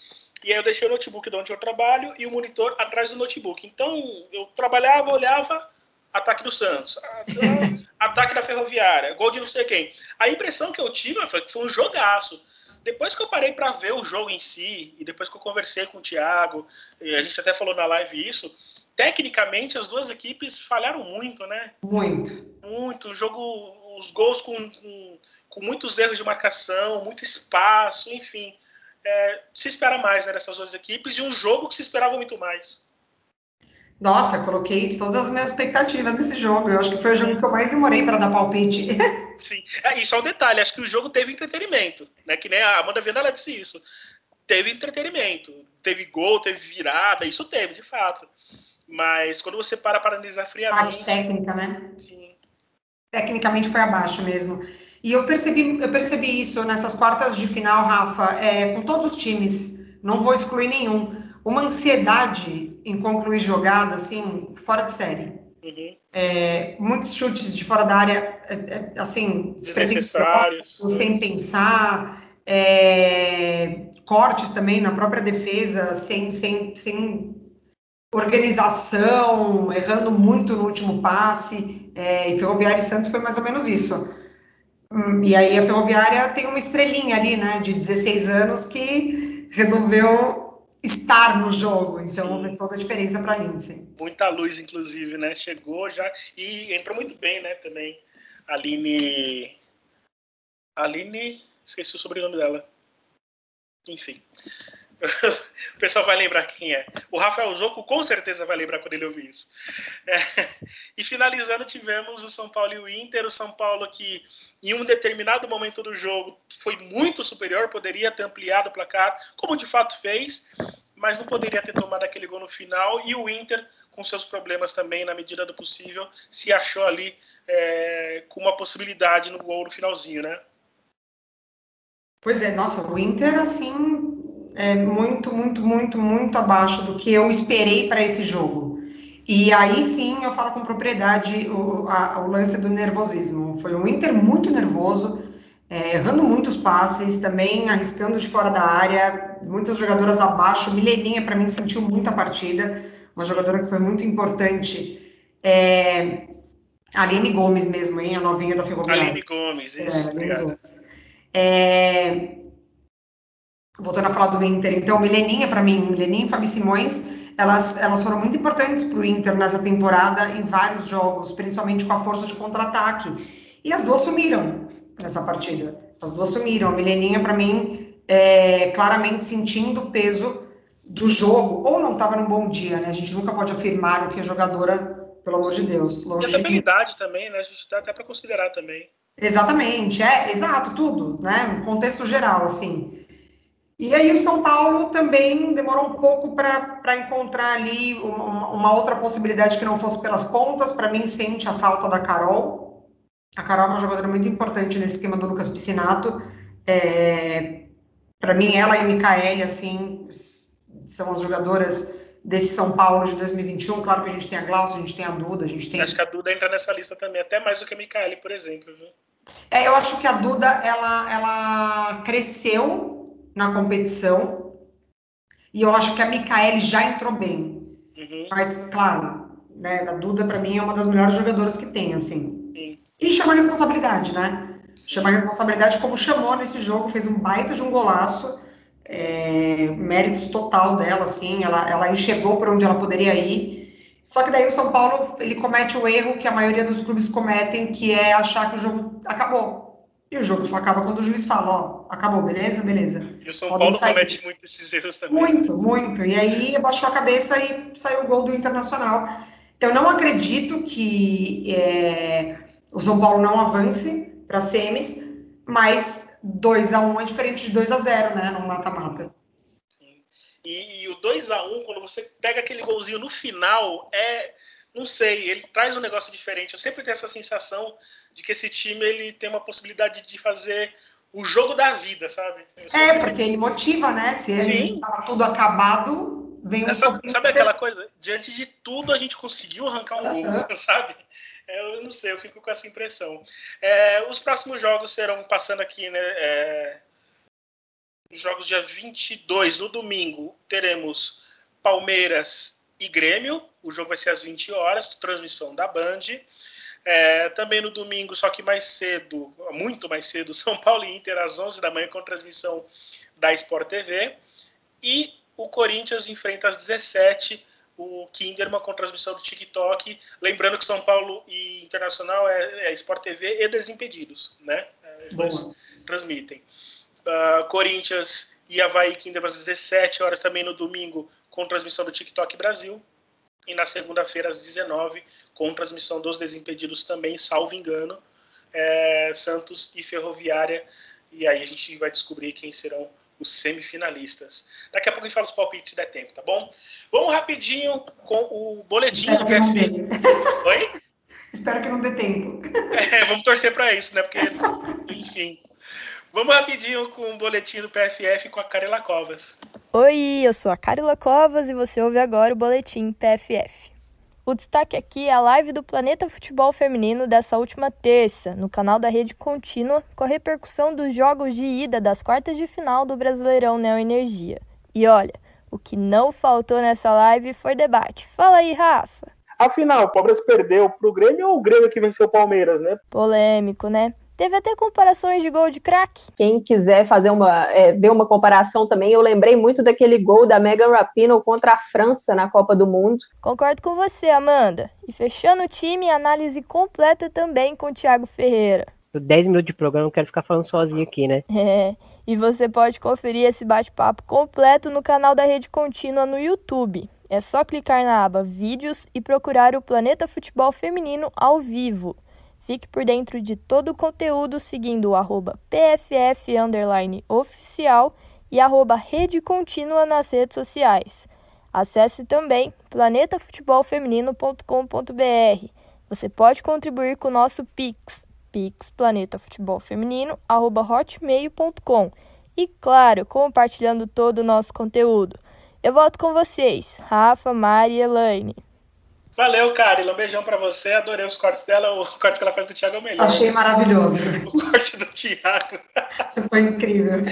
e aí eu deixei o notebook de onde eu trabalho e o monitor atrás do notebook. Então, eu trabalhava, olhava, ataque do Santos, (laughs) ataque da Ferroviária, gol de não sei quem. A impressão que eu tive foi que foi um jogaço depois que eu parei para ver o jogo em si, e depois que eu conversei com o Thiago, e a gente até falou na live isso, tecnicamente as duas equipes falharam muito, né? Muito. Muito. O jogo, os gols com, com, com muitos erros de marcação, muito espaço, enfim. É, se espera mais né, dessas duas equipes e um jogo que se esperava muito mais. Nossa, coloquei todas as minhas expectativas nesse jogo. Eu acho que foi o jogo que eu mais demorei para dar palpite. (laughs) Sim. É, e só um detalhe, acho que o jogo teve entretenimento, né? Que nem a Amanda Viana ela disse isso. Teve entretenimento, teve gol, teve virada, isso teve, de fato. Mas quando você para para analisar friamente. Parte técnica, né? Sim. Tecnicamente foi abaixo mesmo. E eu percebi, eu percebi isso nessas quartas de final, Rafa, é, com todos os times. Não vou excluir nenhum uma ansiedade em concluir jogada, assim, fora de série. Uhum. É, muitos chutes de fora da área, é, é, assim, desnecessários, sem pensar, é, cortes também na própria defesa, sem, sem, sem organização, errando muito no último passe. É, e Ferroviária e Santos foi mais ou menos isso. Hum, e aí a Ferroviária tem uma estrelinha ali, né, de 16 anos, que resolveu estar no jogo. Então faz toda a diferença para a Lindsay. Muita luz, inclusive, né? Chegou já e entrou muito bem, né? Também. Aline. Aline. Esqueci o sobrenome dela. Enfim. (laughs) o pessoal vai lembrar quem é. O Rafael Zoco com certeza vai lembrar quando ele ouvir isso. É. (laughs) E finalizando, tivemos o São Paulo e o Inter. O São Paulo que, em um determinado momento do jogo, foi muito superior, poderia ter ampliado o placar, como de fato fez, mas não poderia ter tomado aquele gol no final. E o Inter, com seus problemas também, na medida do possível, se achou ali é, com uma possibilidade no gol no finalzinho, né? Pois é, nossa, o Inter, assim, é muito, muito, muito, muito abaixo do que eu esperei para esse jogo. E aí sim eu falo com propriedade o, a, o lance do nervosismo. Foi um Inter muito nervoso, é, errando muitos passes, também arriscando de fora da área, muitas jogadoras abaixo. Mileninha, para mim, sentiu muita partida, uma jogadora que foi muito importante. É, Aline Gomes mesmo, hein? A novinha da Ferroviária. Aline Gomes, isso, é, Aline Gomes. É, voltando a falar do Inter, então, Mileninha, para mim, Mileninha e Fabi Simões, elas, elas foram muito importantes para o Inter nessa temporada em vários jogos, principalmente com a força de contra-ataque. E as duas sumiram nessa partida. As duas sumiram. A Mileninha, para mim, é, claramente sentindo o peso do jogo, ou não estava num bom dia, né? A gente nunca pode afirmar o que a jogadora, pelo amor de Deus. Longe e a habilidade também, né? A gente dá até para considerar também. Exatamente, é, exato, tudo, né? Um contexto geral, assim. E aí o São Paulo também demorou um pouco para encontrar ali uma, uma, outra possibilidade que não fosse pelas pontas. Para mim, sente a falta da Carol. A Carol é uma jogadora muito importante nesse esquema do Lucas Piscinato. É, para mim, ela e a Micaele, assim, são as jogadoras desse São Paulo de 2021. Claro que a gente tem a Glaucia, a gente tem a Duda, a gente tem... Acho que a Duda entra nessa lista também, até mais do que a Micaele, por exemplo. Viu? É, eu acho que a Duda, ela, ela cresceu na competição. E eu acho que a Micaele já entrou bem. Uhum. Mas, claro, né, a Duda, para mim, é uma das melhores jogadoras que tem, assim. Sim. E chama a responsabilidade, né? Chama a responsabilidade como chamou nesse jogo, fez um baita de um golaço. É, méritos total dela, assim, ela, ela enxergou por onde ela poderia ir. Só que daí o São Paulo, ele comete o erro que a maioria dos clubes cometem, que é achar que o jogo acabou. E o jogo só acaba quando o juiz fala, ó, acabou, beleza? Beleza. E o São Podem Paulo sair. comete muito esses erros também. Muito, muito. E aí abaixou a cabeça e saiu o gol do Internacional. Eu não acredito que é, o São Paulo não avance para semis, mas 2 a 1 um é diferente de 2 a 0 né? No mata-mata. E, e, o 2 a 1 um, quando você pega aquele golzinho no final, é. Não sei, ele traz um negócio diferente. Eu sempre tenho essa sensação de que esse time ele tem uma possibilidade de fazer o jogo da vida, sabe? É, porque ele motiva, né? Se ele tá tudo acabado, vem um é, Sabe, sabe aquela coisa? Diante de tudo a gente conseguiu arrancar um gol, (laughs) sabe? É, eu não sei, eu fico com essa impressão. É, os próximos jogos serão, passando aqui, né? É, os jogos dia 22, no domingo, teremos Palmeiras e Grêmio. O jogo vai ser às 20 horas, transmissão da Band. É, também no domingo, só que mais cedo, muito mais cedo, (laughs) São Paulo e Inter às 11 da manhã com transmissão da Sport TV. E o Corinthians enfrenta às 17 o Kinderman com transmissão do TikTok. Lembrando que São Paulo e Internacional é, é Sport TV e Desimpedidos, né? Eles transmitem. Uh, Corinthians e Havaí Kinderman às 17 horas também no domingo com transmissão do TikTok Brasil e na segunda-feira às 19 com transmissão dos Desimpedidos também, salvo engano, é, Santos e Ferroviária. E aí a gente vai descobrir quem serão os semifinalistas. Daqui a pouco a gente fala os palpites se der tempo, tá bom? Vamos rapidinho com o boletim Espero do PFF. Oi? (laughs) Espero que não dê tempo. (laughs) É, vamos torcer para isso, né? Porque, enfim. Vamos rapidinho com o boletim do PFF com a Carela Covas. Oi, eu sou a Carila Covas e você ouve agora o Boletim PFF. O destaque aqui é a live do Planeta Futebol Feminino dessa última terça, no canal da Rede Contínua, com a repercussão dos jogos de ida das quartas de final do Brasileirão Neoenergia. E olha, o que não faltou nessa live foi debate. Fala aí, Rafa. Afinal, o Palmeiras perdeu pro Grêmio ou o Grêmio que venceu o Palmeiras, né? Polêmico, né? Teve até comparações de gol de craque. Quem quiser fazer uma, é, ver uma comparação também, eu lembrei muito daquele gol da Megan Rapinoe contra a França na Copa do Mundo. Concordo com você, Amanda. E fechando o time, análise completa também com o Thiago Ferreira. 10 minutos de programa, não quero ficar falando sozinho aqui, né? (laughs) É, e você pode conferir esse bate-papo completo no canal da Rede Contínua no YouTube. É só clicar na aba Vídeos e procurar o Planeta Futebol Feminino ao vivo. Fique por dentro de todo o conteúdo seguindo o arroba PFF oficial e arroba Rede Contínua nas redes sociais. Acesse também planetafutebolfeminino.com.br. Você pode contribuir com o nosso Pix, pixplanetafutebolfeminino.hotmail.com e, claro, compartilhando todo o nosso conteúdo. Eu volto com vocês, Rafa, Mari e Elaine. Valeu, Karila. Um beijão pra você. Adorei os cortes dela. O corte que ela faz do Thiago é o melhor. Achei maravilhoso. (laughs) O corte do Thiago. Foi incrível.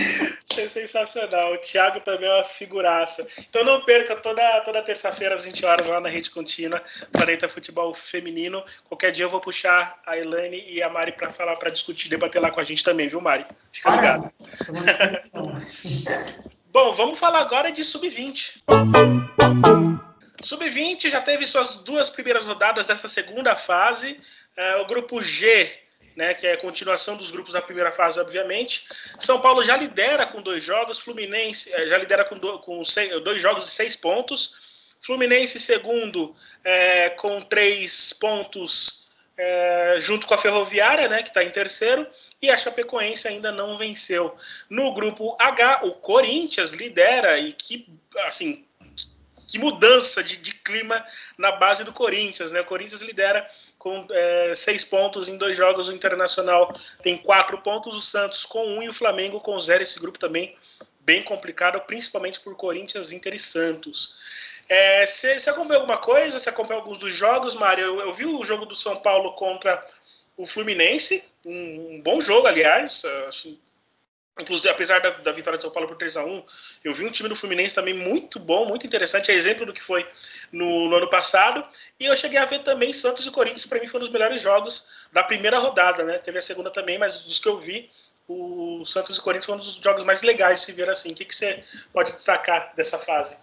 Foi sensacional. O Thiago também é uma figuraça. Então não perca toda, toda terça-feira às 20 horas lá na Rede Contínua, Planeta Futebol Feminino. Qualquer dia eu vou puxar a Elaine e a Mari pra falar, pra discutir, debater lá com a gente também, viu, Mari? Fica ligado. (laughs) Bom, vamos falar agora de sub-20. (laughs) Sub-20 já teve suas duas primeiras rodadas dessa segunda fase. É, o grupo G, né, que é a continuação dos grupos da primeira fase, obviamente. São Paulo já lidera com dois jogos, Fluminense é, já lidera com, do, com seis, dois jogos e seis pontos. Fluminense segundo é, com três pontos é, junto com a Ferroviária, né, que está em terceiro, e a Chapecoense ainda não venceu. No grupo H, o Corinthians lidera e que, assim, que mudança de, de, clima na base do Corinthians. Né? O Corinthians lidera com é, seis pontos em dois jogos. O Internacional tem quatro pontos, o Santos com um e o Flamengo com zero. Esse grupo também bem complicado, principalmente por Corinthians, Inter e Santos. É, você, você acompanhou alguma coisa? Você acompanhou alguns dos jogos, Mário? Eu, eu, vi o jogo do São Paulo contra o Fluminense, um, um bom jogo, aliás. Inclusive, apesar da, da, vitória de São Paulo por 3 a 1 eu vi um time do Fluminense também muito bom, muito interessante, é exemplo do que foi no, no ano passado. E eu cheguei a ver também Santos e Corinthians, para mim foi um dos melhores jogos da primeira rodada, né? Teve a segunda também, mas dos que eu vi, o Santos e Corinthians foi um dos jogos mais legais de se ver assim. O que, que você pode destacar dessa fase?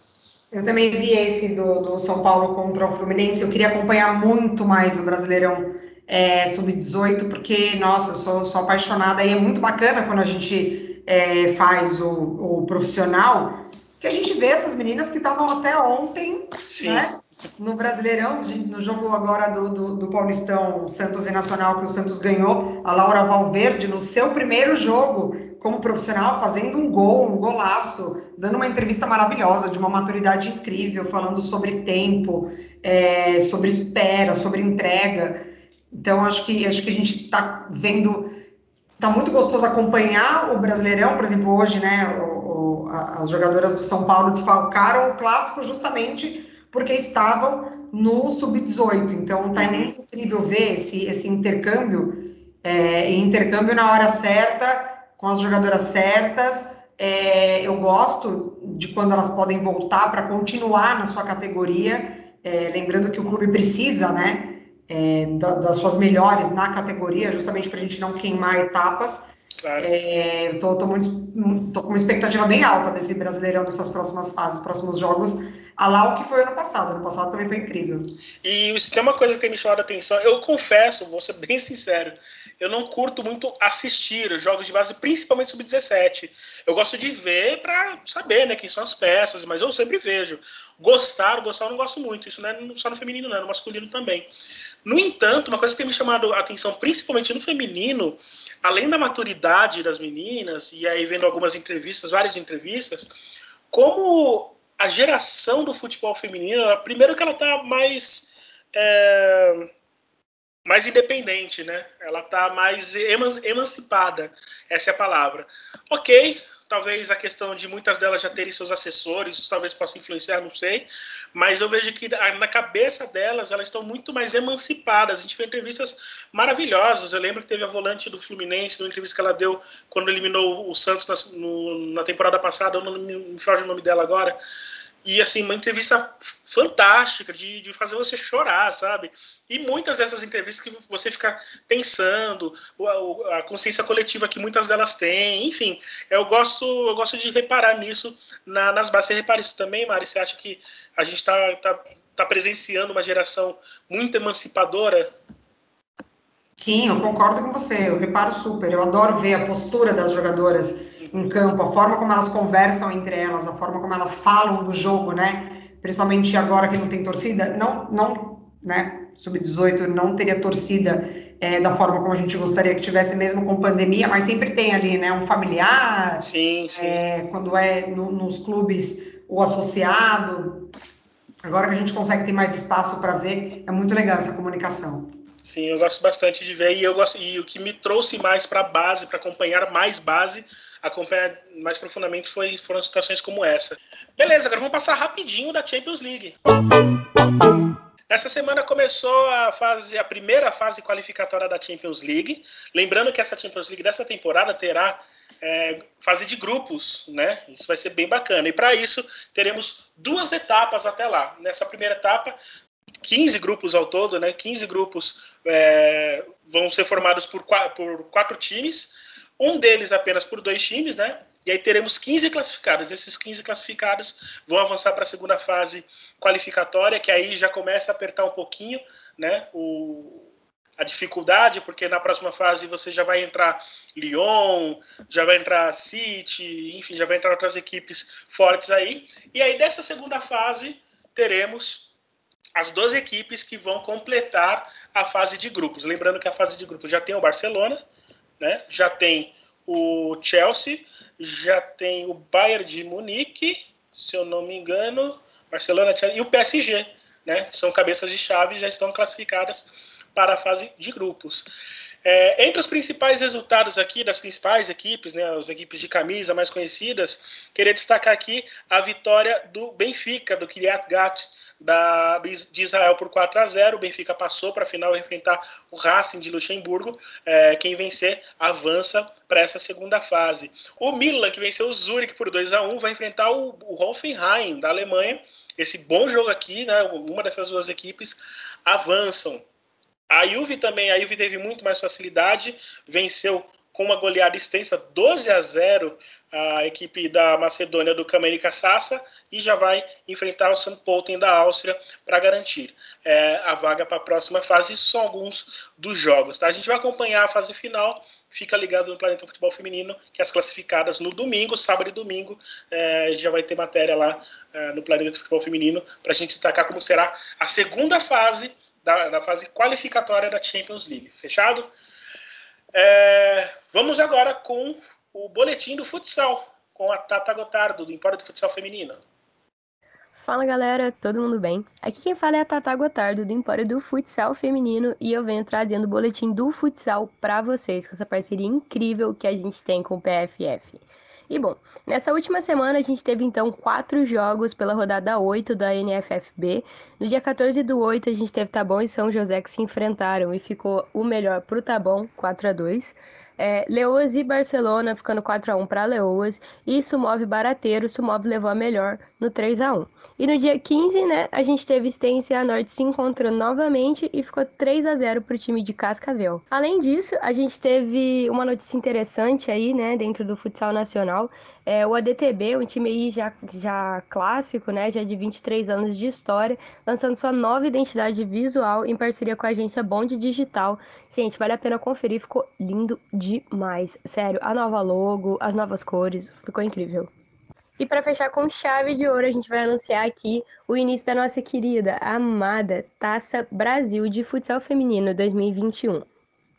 Eu também vi esse do, do São Paulo contra o Fluminense. Eu queria acompanhar muito mais o Brasileirão é, sub-18, porque, nossa, eu sou, sou apaixonada e é muito bacana quando a gente é, faz o, o, profissional, que a gente vê essas meninas que estavam até ontem, Sim. né? No Brasileirão, no jogo agora do, do, do, Paulistão Santos e Nacional, que o Santos ganhou, a Laura Valverde, no seu primeiro jogo como profissional, fazendo um gol, um golaço, dando uma entrevista maravilhosa, de uma maturidade incrível, falando sobre tempo, é, sobre espera, sobre entrega. Então, acho que, acho que a gente está vendo. Está muito gostoso acompanhar o Brasileirão, por exemplo, hoje, né? O, o, as jogadoras do São Paulo desfalcaram o clássico justamente porque estavam no sub-18. Então, está muito incrível ver esse, esse intercâmbio, é, intercâmbio na hora certa, com as jogadoras certas. É, eu gosto de quando elas podem voltar para continuar na sua categoria. É, lembrando que o clube precisa, né? É, da, das suas melhores na categoria, justamente para a gente não queimar etapas. Claro. É, tô, tô, muito, tô com uma expectativa bem alta desse Brasileirão, dessas próximas fases, próximos jogos, a lá o que foi ano passado. Ano passado também foi incrível. E se tem uma coisa que tem me chamado a atenção, eu confesso, vou ser bem sincero, eu não curto muito assistir os jogos de base, principalmente sub-17. Eu gosto de ver para saber né, quem são as peças, mas eu sempre vejo. Gostar, gostar eu não gosto muito. Isso não é só no feminino, não, é no masculino também. No entanto, uma coisa que me chamado a atenção, principalmente no feminino, além da maturidade das meninas, e aí vendo algumas entrevistas, várias entrevistas, como a geração do futebol feminino, primeiro que ela está mais. É, mais independente, né? Ela está mais emancipada, essa é a palavra. Ok, talvez a questão de muitas delas já terem seus assessores, talvez possa influenciar, não sei, mas eu vejo que na cabeça delas, elas estão muito mais emancipadas. A gente vê entrevistas maravilhosas. Eu lembro que teve a volante do Fluminense, numa entrevista que ela deu quando eliminou o Santos na, no, na temporada passada, eu não me foge o nome dela agora, e assim, uma entrevista fantástica, de, de fazer você chorar, sabe? E muitas dessas entrevistas que você fica pensando, a, consciência coletiva que muitas delas têm, enfim, eu gosto, eu gosto de reparar nisso na, nas bases. Você repara isso também, Mari? Você acha que a gente está tá, tá presenciando uma geração muito emancipadora Sim, eu concordo com você, eu reparo super. Eu adoro ver a postura das jogadoras em campo, a forma como elas conversam entre elas, a forma como elas falam do jogo, né? Principalmente agora que não tem torcida, não, não, né? Sub-18 não teria torcida é, da forma como a gente gostaria que tivesse, mesmo com pandemia, mas sempre tem ali, né? Um familiar. Sim, sim. É, quando é no, nos clubes o associado. Agora que a gente consegue ter mais espaço para ver, é muito legal essa comunicação. Sim, eu gosto bastante de ver e eu gosto e o que me trouxe mais para a base, para acompanhar mais base, acompanhar mais profundamente foi foram situações como essa. Beleza, agora vamos passar rapidinho da Champions League. Essa semana começou a fase, a primeira fase qualificatória da Champions League. Lembrando que essa Champions League dessa temporada terá é, fase de grupos, né? Isso vai ser bem bacana. E para isso teremos duas etapas até lá. Nessa primeira etapa, 15 grupos ao todo, né? 15 grupos é, vão ser formados por por quatro times. Um deles apenas por dois times, né? E aí teremos 15 classificados. Esses 15 classificados vão avançar para a segunda fase qualificatória, que aí já começa a apertar um pouquinho né, o, a dificuldade, porque na próxima fase você já vai entrar Lyon, já vai entrar City, enfim, já vai entrar outras equipes fortes aí. E aí dessa segunda fase teremos as 12 equipes que vão completar a fase de grupos. Lembrando que a fase de grupos já tem o Barcelona, né? já tem o Chelsea, já tem o Bayern de Munique, se eu não me engano, Barcelona e o PSG, né? São cabeças de chave já estão classificadas para a fase de grupos. É, entre os principais resultados aqui das principais equipes, né, as equipes de camisa mais conhecidas, queria destacar aqui a vitória do Benfica, do Kiryat Gat, da, de Israel por 4 a 0. O Benfica passou para a final enfrentar o Racing de Luxemburgo. É, quem vencer avança para essa segunda fase. O Milan, que venceu o Zurich por 2 a 1, vai enfrentar o, o Hoffenheim da Alemanha. Esse bom jogo aqui, né, uma dessas duas equipes avançam. A Juve também, a Juve teve muito mais facilidade, venceu com uma goleada extensa 12 a 0 a equipe da Macedônia do Kameni Sassa e já vai enfrentar o St. Pölten da Áustria para garantir é, a vaga para a próxima fase. Isso são alguns dos jogos. Tá? A gente vai acompanhar a fase final. Fica ligado no Planeta Futebol Feminino, que as classificadas no domingo, sábado e domingo, é, já vai ter matéria lá é, no Planeta Futebol Feminino para a gente destacar como será a segunda fase da, da fase qualificatória da Champions League. Fechado? É, vamos agora com o boletim do futsal, com a Tata Gotardo, do Empório do Futsal Feminino. Fala galera, todo mundo bem? Aqui quem fala é a Tata Gotardo, do Empório do Futsal Feminino, e eu venho trazendo o boletim do futsal para vocês, com essa parceria incrível que a gente tem com o PFF. E bom, nessa última semana a gente teve então quatro jogos pela rodada 8 da NFFB. No dia 14 do 8 a gente teve Tabão e São José que se enfrentaram e ficou o melhor pro Tabão, 4 a 2 é, Leoas e Barcelona ficando 4 a 1 para Leoas e Sumov Barateiro, Sumov levou a melhor no 3 a 1. E no dia 15, né, a gente teve Stência e a Norte se encontrando novamente e ficou 3 a 0 para o time de Cascavel. Além disso, a gente teve uma notícia interessante aí, né, dentro do futsal nacional. É, o ADTB, um time aí já, já clássico, né, já de 23 anos de história, lançando sua nova identidade visual em parceria com a agência Bond Digital. Gente, vale a pena conferir, ficou lindo demais. Sério, a nova logo, as novas cores, ficou incrível. E para fechar com chave de ouro, a gente vai anunciar aqui o início da nossa querida, amada Taça Brasil de Futsal Feminino 2021.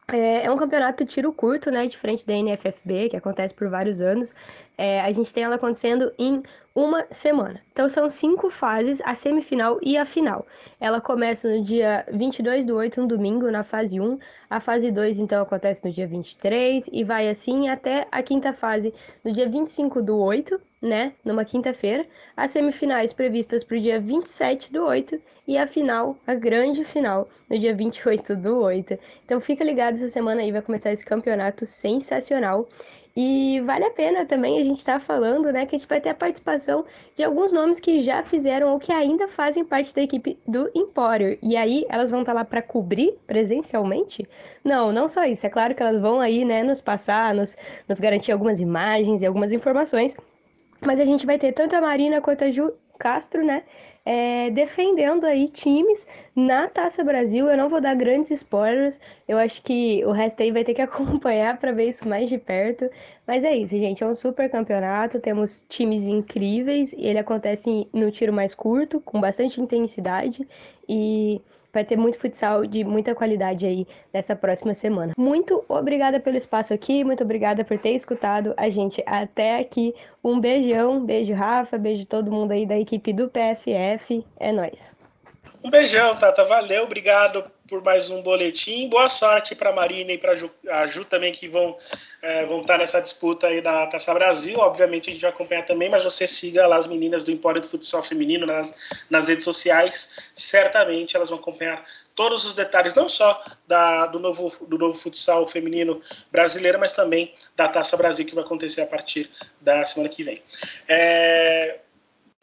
É, é um campeonato tiro curto, né? Diferente da NFFB, que acontece por vários anos. É, a gente tem ela acontecendo em uma semana. Então são cinco fases, a semifinal e a final. Ela começa no dia 22 do 8, um domingo, na fase 1. A fase 2, então, acontece no dia 23 e vai assim até a quinta fase, no dia 25 do 8, né, numa quinta-feira. As semifinais previstas para o dia 27 do 8 e a final, a grande final, no dia 28 do 8. Então fica ligado essa semana aí, vai começar esse campeonato sensacional. E vale a pena também a gente estar tá falando, né, que a gente vai ter a participação de alguns nomes que já fizeram ou que ainda fazem parte da equipe do Empório. E aí elas vão estar tá lá para cobrir presencialmente? Não, não só isso. É claro que elas vão aí, né, nos passar, nos, nos garantir algumas imagens e algumas informações. Mas a gente vai ter tanto a Marina quanto a Ju Castro, né? é, defendendo aí times na Taça Brasil. Eu não vou dar grandes spoilers, eu acho que o resto aí vai ter que (laughs) acompanhar para ver isso mais de perto. Mas é isso, gente, é um super campeonato, temos times incríveis, e ele acontece no tiro mais curto, com bastante intensidade, e vai ter muito futsal de muita qualidade aí nessa próxima semana. Muito obrigada pelo espaço aqui, muito obrigada por ter escutado a gente até aqui. Um beijão, beijo Rafa, beijo todo mundo aí da equipe do PFF. É nós. Um beijão, Tata. Valeu, obrigado por mais um boletim. Boa sorte para a Marina e para a Ju também, que vão, é, vão estar nessa disputa aí da Taça Brasil. Obviamente a gente vai acompanhar também, mas você siga lá as meninas do Empório do Futsal Feminino nas, nas redes sociais. Certamente elas vão acompanhar todos os detalhes, não só da, do, novo, do novo futsal feminino brasileiro, mas também da Taça Brasil, que vai acontecer a partir da semana que vem. É,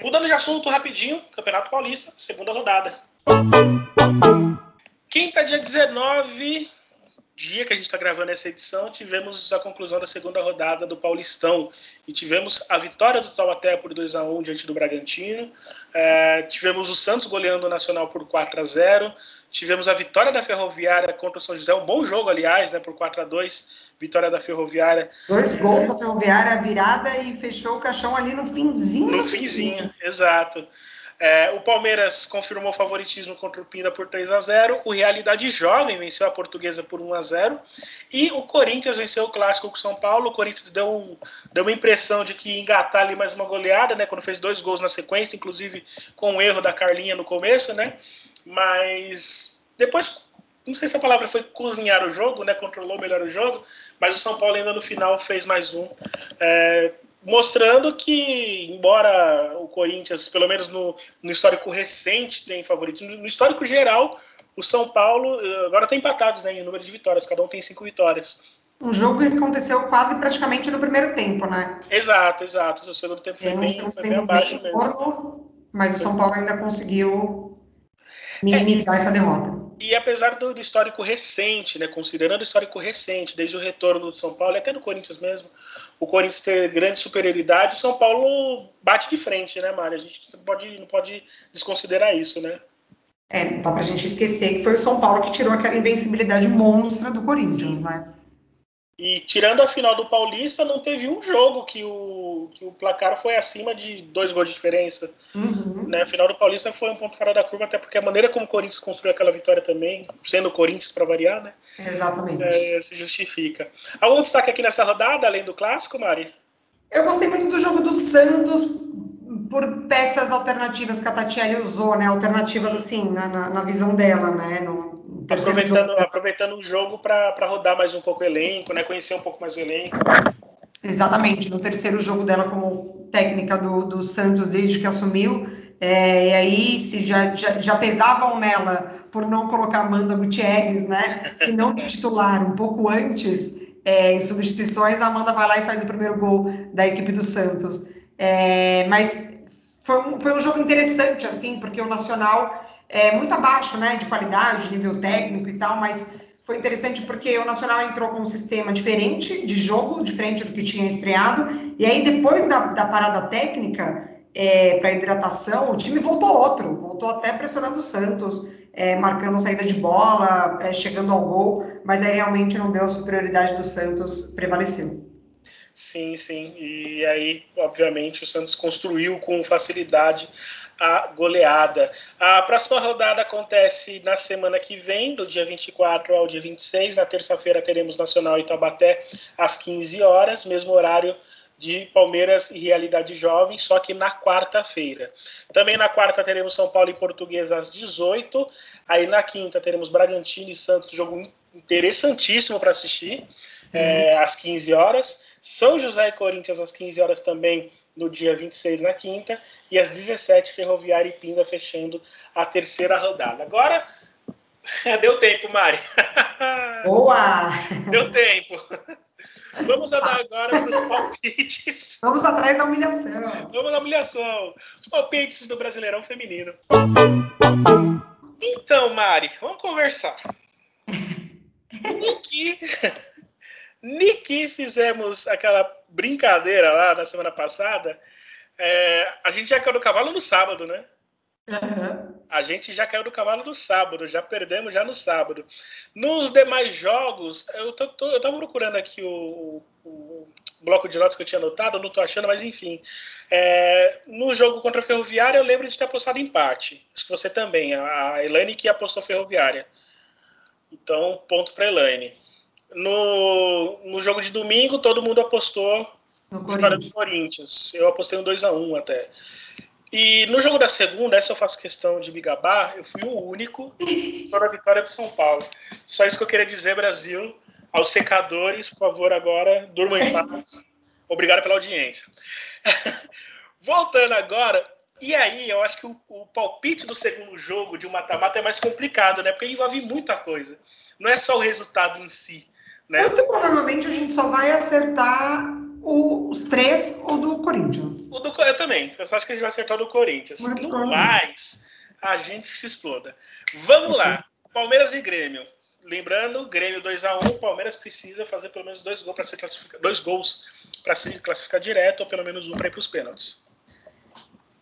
mudando de assunto rapidinho, Campeonato Paulista, segunda rodada. Quinta, dia 19, dia que a gente está gravando essa edição, tivemos a conclusão da segunda rodada do Paulistão. E tivemos a vitória do Taubaté por 2 a 1 diante do Bragantino, é, tivemos o Santos goleando o Nacional por 4 a 0 tivemos a vitória da Ferroviária contra o São José, um bom jogo, aliás, né, por 4 a 2 vitória da Ferroviária. Dois gols da Ferroviária virada e fechou o caixão ali no finzinho. No finzinho, exato. É, o Palmeiras confirmou favoritismo contra o Pinda por 3 a 0 O Realidade Jovem venceu a Portuguesa por 1 a 0 E o Corinthians venceu o Clássico com o São Paulo. O Corinthians deu, um, deu uma impressão de que ia engatar ali mais uma goleada, né? Quando fez dois gols na sequência, inclusive com o erro da Carlinha no começo, né? Mas depois, não sei se a palavra foi cozinhar o jogo, né? Controlou melhor o jogo. Mas o São Paulo ainda no final fez mais um. É, mostrando que, embora o Corinthians, pelo menos no, no histórico recente, tem favorito, no histórico geral, o São Paulo eh, agora está empatados né, em número de vitórias, cada um tem cinco vitórias. Um jogo que aconteceu quase praticamente no primeiro tempo, né? Exato, exato. O segundo tempo foi bem, foi bem abaixo mesmo. Corpo, mas o São Paulo ainda conseguiu minimizar é, essa derrota. E apesar do, do, histórico recente, né, considerando o histórico recente, desde o retorno do São Paulo, e até do Corinthians mesmo, o Corinthians ter grande superioridade, o São Paulo bate de frente, né, Mário? A gente não pode, não pode desconsiderar isso, né? É, não dá pra gente esquecer que foi o São Paulo que tirou aquela invencibilidade monstra do Corinthians, né? E tirando a final do Paulista, não teve um jogo que o, que o placar foi acima de dois gols de diferença. Uhum. Né? A final do Paulista foi um ponto fora da curva, até porque a maneira como o Corinthians construiu aquela vitória também, sendo o Corinthians para variar, né? Exatamente. É, se justifica. Algum destaque aqui nessa rodada, além do clássico, Mari? Eu gostei muito do jogo do Santos por peças alternativas que a Tatiele usou, né? Alternativas assim, na, na, visão dela, né? No, aproveitando, aproveitando o jogo para rodar mais um pouco o elenco, né? Conhecer um pouco mais o elenco. Exatamente, no terceiro jogo dela como técnica do, do Santos desde que assumiu, é, e aí se já, já, já, pesavam nela por não colocar Amanda Gutierrez, né? Se não de titular um pouco antes, é, em substituições, a Amanda vai lá e faz o primeiro gol da equipe do Santos. É, mas foi um, foi um jogo interessante, assim, porque o Nacional é, muito abaixo, né, de qualidade, de nível técnico e tal, mas foi interessante porque o Nacional entrou com um sistema diferente de jogo, diferente do que tinha estreado, e aí depois da, da parada técnica é, para hidratação, o time voltou outro, voltou até pressionando o Santos, é, marcando saída de bola, é, chegando ao gol, mas aí realmente não deu a superioridade do Santos, prevaleceu. Sim, sim, e aí, obviamente, o Santos construiu com facilidade a goleada. A próxima rodada acontece na semana que vem, do dia 24 ao dia 26. Na terça-feira teremos Nacional Taubaté às 15 horas, mesmo horário de Palmeiras e Realidade Jovem, só que na quarta-feira. Também na quarta teremos São Paulo e Portuguesa às 18. Aí na quinta teremos Bragantino e Santos, jogo interessantíssimo para assistir, é, às 15 horas. São José e Corinthians às 15 horas também no dia 26 na quinta, e às 17 Ferroviária e Pinda fechando a terceira rodada. Agora, (laughs) deu tempo, Mari. (laughs) Boa! Deu tempo. Vamos andar agora para os palpites. (laughs) Vamos atrás da humilhação. Vamos à humilhação. Os palpites do Brasileirão Feminino. Então, Mari, vamos conversar. Niki, Niki fizemos aquela brincadeira lá na semana passada, é, a gente já caiu no cavalo no sábado, né? Uhum. A gente já caiu do cavalo no sábado, já perdemos já no sábado. Nos demais jogos, eu, tô, tô eu tava procurando aqui o, o, bloco de notas que eu tinha anotado, eu não tô achando, mas enfim. É, no jogo contra a Ferroviária, eu lembro de ter apostado empate. Acho que você também, a Elaine que apostou Ferroviária. Então, ponto para Elaine. No, no jogo de domingo, todo mundo apostou no Corinthians. do Corinthians. Eu apostei um 2x1 um até. E no jogo da segunda, essa eu faço questão de me gabar, eu fui o único (laughs) para a vitória do São Paulo. Só isso que eu queria dizer, Brasil. Aos secadores, por favor, agora, durmam em paz. (laughs) Obrigado pela audiência. (laughs) Voltando agora, e aí eu acho que o, o palpite do segundo jogo de um mata-mata é mais complicado, né? Porque envolve muita coisa. Não é só o resultado em si. Né? Muito provavelmente a gente só vai acertar o, os três ou do Corinthians. O do, eu também. Eu só acho que a gente vai acertar o do Corinthians. Muito no mais, a gente se exploda. Vamos lá. Palmeiras e Grêmio. Lembrando, Grêmio 2x1, Palmeiras precisa fazer pelo menos dois gols para se classificar, dois gols para se classificar direto, ou pelo menos um para ir para os pênaltis.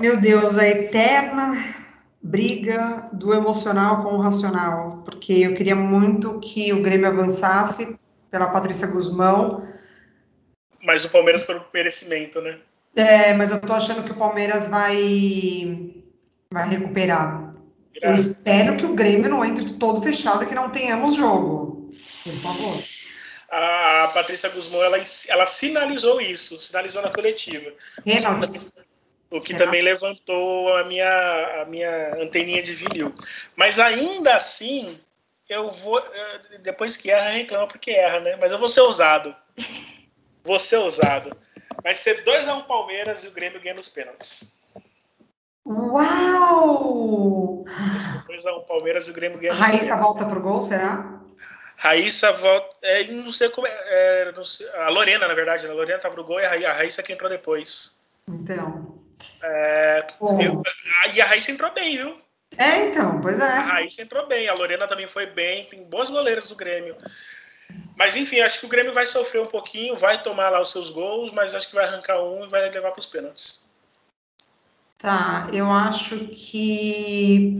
Meu Deus, a eterna briga do emocional com o racional, porque eu queria muito que o Grêmio avançasse pela Patrícia Guzmão, mas o Palmeiras pelo merecimento, né? É, mas eu tô achando que o Palmeiras vai, vai recuperar. Eu espero que o Grêmio não entre todo fechado e que não tenhamos jogo. Por favor. A Patrícia Guzmão, ela, ela sinalizou isso, sinalizou na coletiva. Reynolds. O que Será? também levantou a minha, a minha anteninha de vinil. Mas ainda assim, eu vou. Eh, depois que erra, reclama porque erra, né? Mas eu vou ser ousado. (laughs) Vou ser ousado. Vai ser 2x1 um Palmeiras e o Grêmio ganha nos pênaltis. Uau! 2x1 um Palmeiras e o Grêmio ganha nos Raíssa volta pro gol, será? Raíssa volta. É, não sei como é. é sei, a Lorena, na verdade. A Lorena tava no gol e a Raíssa que entrou depois. Então. É, eu, e a Raíssa entrou bem, viu? É, então, pois é. A Raíssa entrou bem, a Lorena também foi bem, tem bons goleiros do Grêmio. Mas enfim, acho que o Grêmio vai sofrer um pouquinho, vai tomar lá os seus gols, mas acho que vai arrancar um e vai levar para os pênaltis. Tá, eu acho que.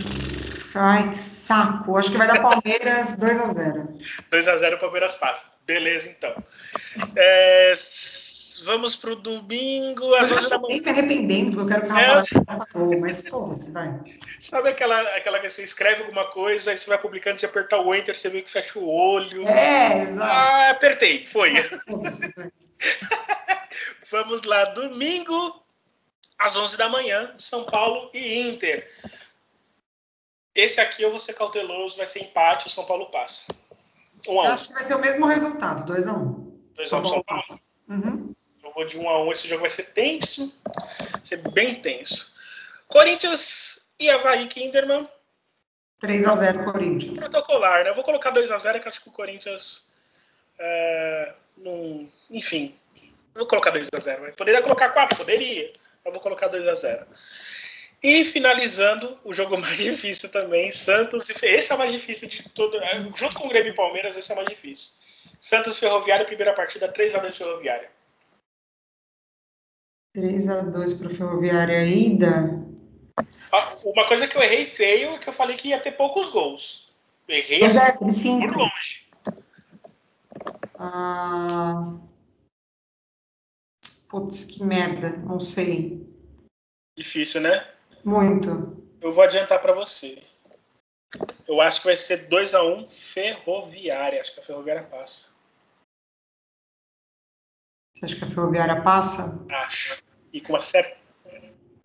Ai, que saco. Acho que vai dar Palmeiras 2x0. 2x0 (laughs) o Palmeiras passa. Beleza, então. É, vamos pro domingo. Às eu já estou me arrependendo, eu quero que a é... mas você vai. Sabe aquela, aquela que você escreve alguma coisa, aí você vai publicando, você apertar o enter, você vê que fecha o olho. É, exato. Ah, apertei, foi. (laughs) vamos lá, domingo, às 11 da manhã, São Paulo e Inter. Esse aqui eu vou ser cauteloso, vai ser empate, o São Paulo passa. Um a um. Eu acho que vai ser o mesmo resultado, 2x1. Um. 2x1 São, Paulo. Passa. Uhum vou de 1 a 1 esse jogo vai ser tenso, vai ser bem tenso. Corinthians e Havaí Kinderman. 3 a 0 Corinthians. Protocolar, né? Eu vou colocar 2 a 0 que acho que o Corinthians é, não, enfim, vou colocar 2 a 0 Poderia colocar 4, poderia. Eu vou colocar 2 a 0 E finalizando, o jogo (laughs) mais difícil também, Santos e Esse é o mais difícil de todo. É, junto com o Grêmio e Palmeiras, esse é o mais difícil. Santos Ferroviário, primeira partida, 3 a 2 Ferroviário. 3 a 2 para o Ferroviária ida. Ah, uma coisa que eu errei feio é que eu falei que ia ter poucos gols. errei pois é, assim, por longe. Ah... Putz, que merda, não sei. Difícil, né? Muito. Eu vou adiantar para você. Eu acho que vai ser 2 a 1 um, Ferroviária. Acho que a Ferroviária passa. Você acha que a Ferroviária passa? Acho. E com uma certa.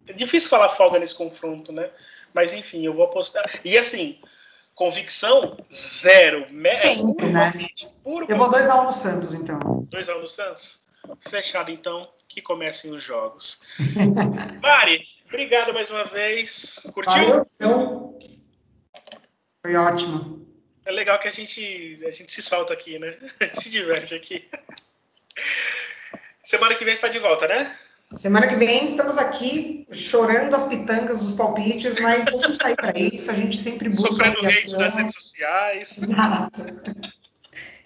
É difícil falar folga nesse confronto, né? Mas enfim, eu vou apostar. E assim, convicção zero. Sempre, é, né? Puro eu vou 2x1 um no Santos, então. 2x1 um no Santos? Fechado, então. Que comecem os jogos. (laughs) Mari, obrigado mais uma vez. Curtiu? Valeu, Foi ótimo. É legal que a gente, a gente se solta aqui, né? (laughs) se diverte aqui. Semana que vem está de volta, né? Semana que vem estamos aqui chorando as pitangas dos palpites, mas está aí para isso, a gente sempre busca. Sofrendo hate nas redes sociais. Exato.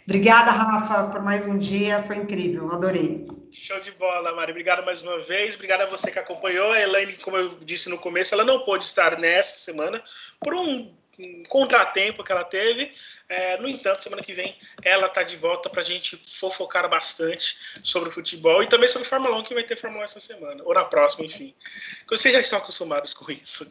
Obrigada, Rafa, por mais um dia. Foi incrível, adorei. Show de bola, Mari. Obrigado mais uma vez. Obrigado a você que acompanhou. A Elaine, como eu disse no começo, ela não pôde estar nesta semana por um, um contratempo que ela teve. É, no entanto, semana que vem ela está de volta para a gente fofocar bastante sobre o futebol e também sobre Fórmula 1, que vai ter Fórmula 1 essa semana, ou na próxima, enfim. Vocês já estão acostumados com isso.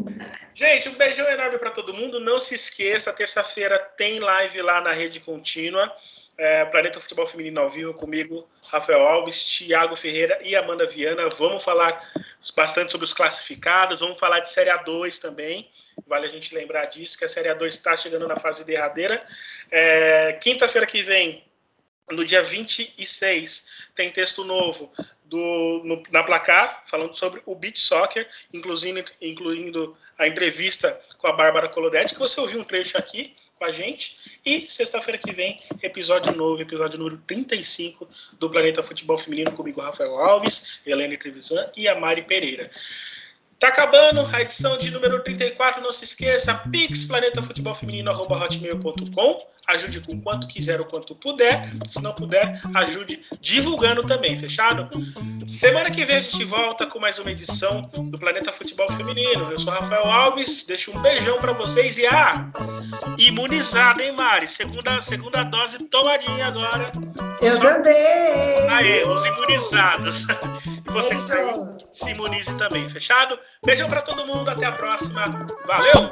(laughs) gente, um beijão enorme para todo mundo. Não se esqueça, terça-feira tem live lá na rede contínua. É, Planeta Futebol Feminino ao vivo comigo, Rafael Alves, Thiago Ferreira e Amanda Viana. Vamos falar bastante sobre os classificados, vamos falar de Série A2 também. Vale a gente lembrar disso, que a Série A2 está chegando na fase derradeira. É, Quinta-feira que vem, no dia 26, tem texto novo do, no, na placar, falando sobre o beach soccer, incluindo, incluindo a entrevista com a Bárbara Colodetti, que você ouviu um trecho aqui com a gente. E sexta-feira que vem, episódio novo, episódio número 35 do Planeta Futebol Feminino, comigo, Rafael Alves, Helene Trevisan e a Mari Pereira. Tá acabando a edição de número 34. Não se esqueça, pix planetafutebolfeminino.com. Ajude com quanto quiser ou quanto puder. Se não puder, ajude divulgando também, fechado? Semana que vem a gente volta com mais uma edição do Planeta Futebol Feminino. Eu sou Rafael Alves, deixo um beijão para vocês e ah, imunizado, hein, Mari? Segunda, segunda dose tomadinha agora. Eu Só... também! Aê, os imunizados. (laughs) Você que aí, se imunize também, fechado? Beijão para todo mundo, até a próxima. Valeu!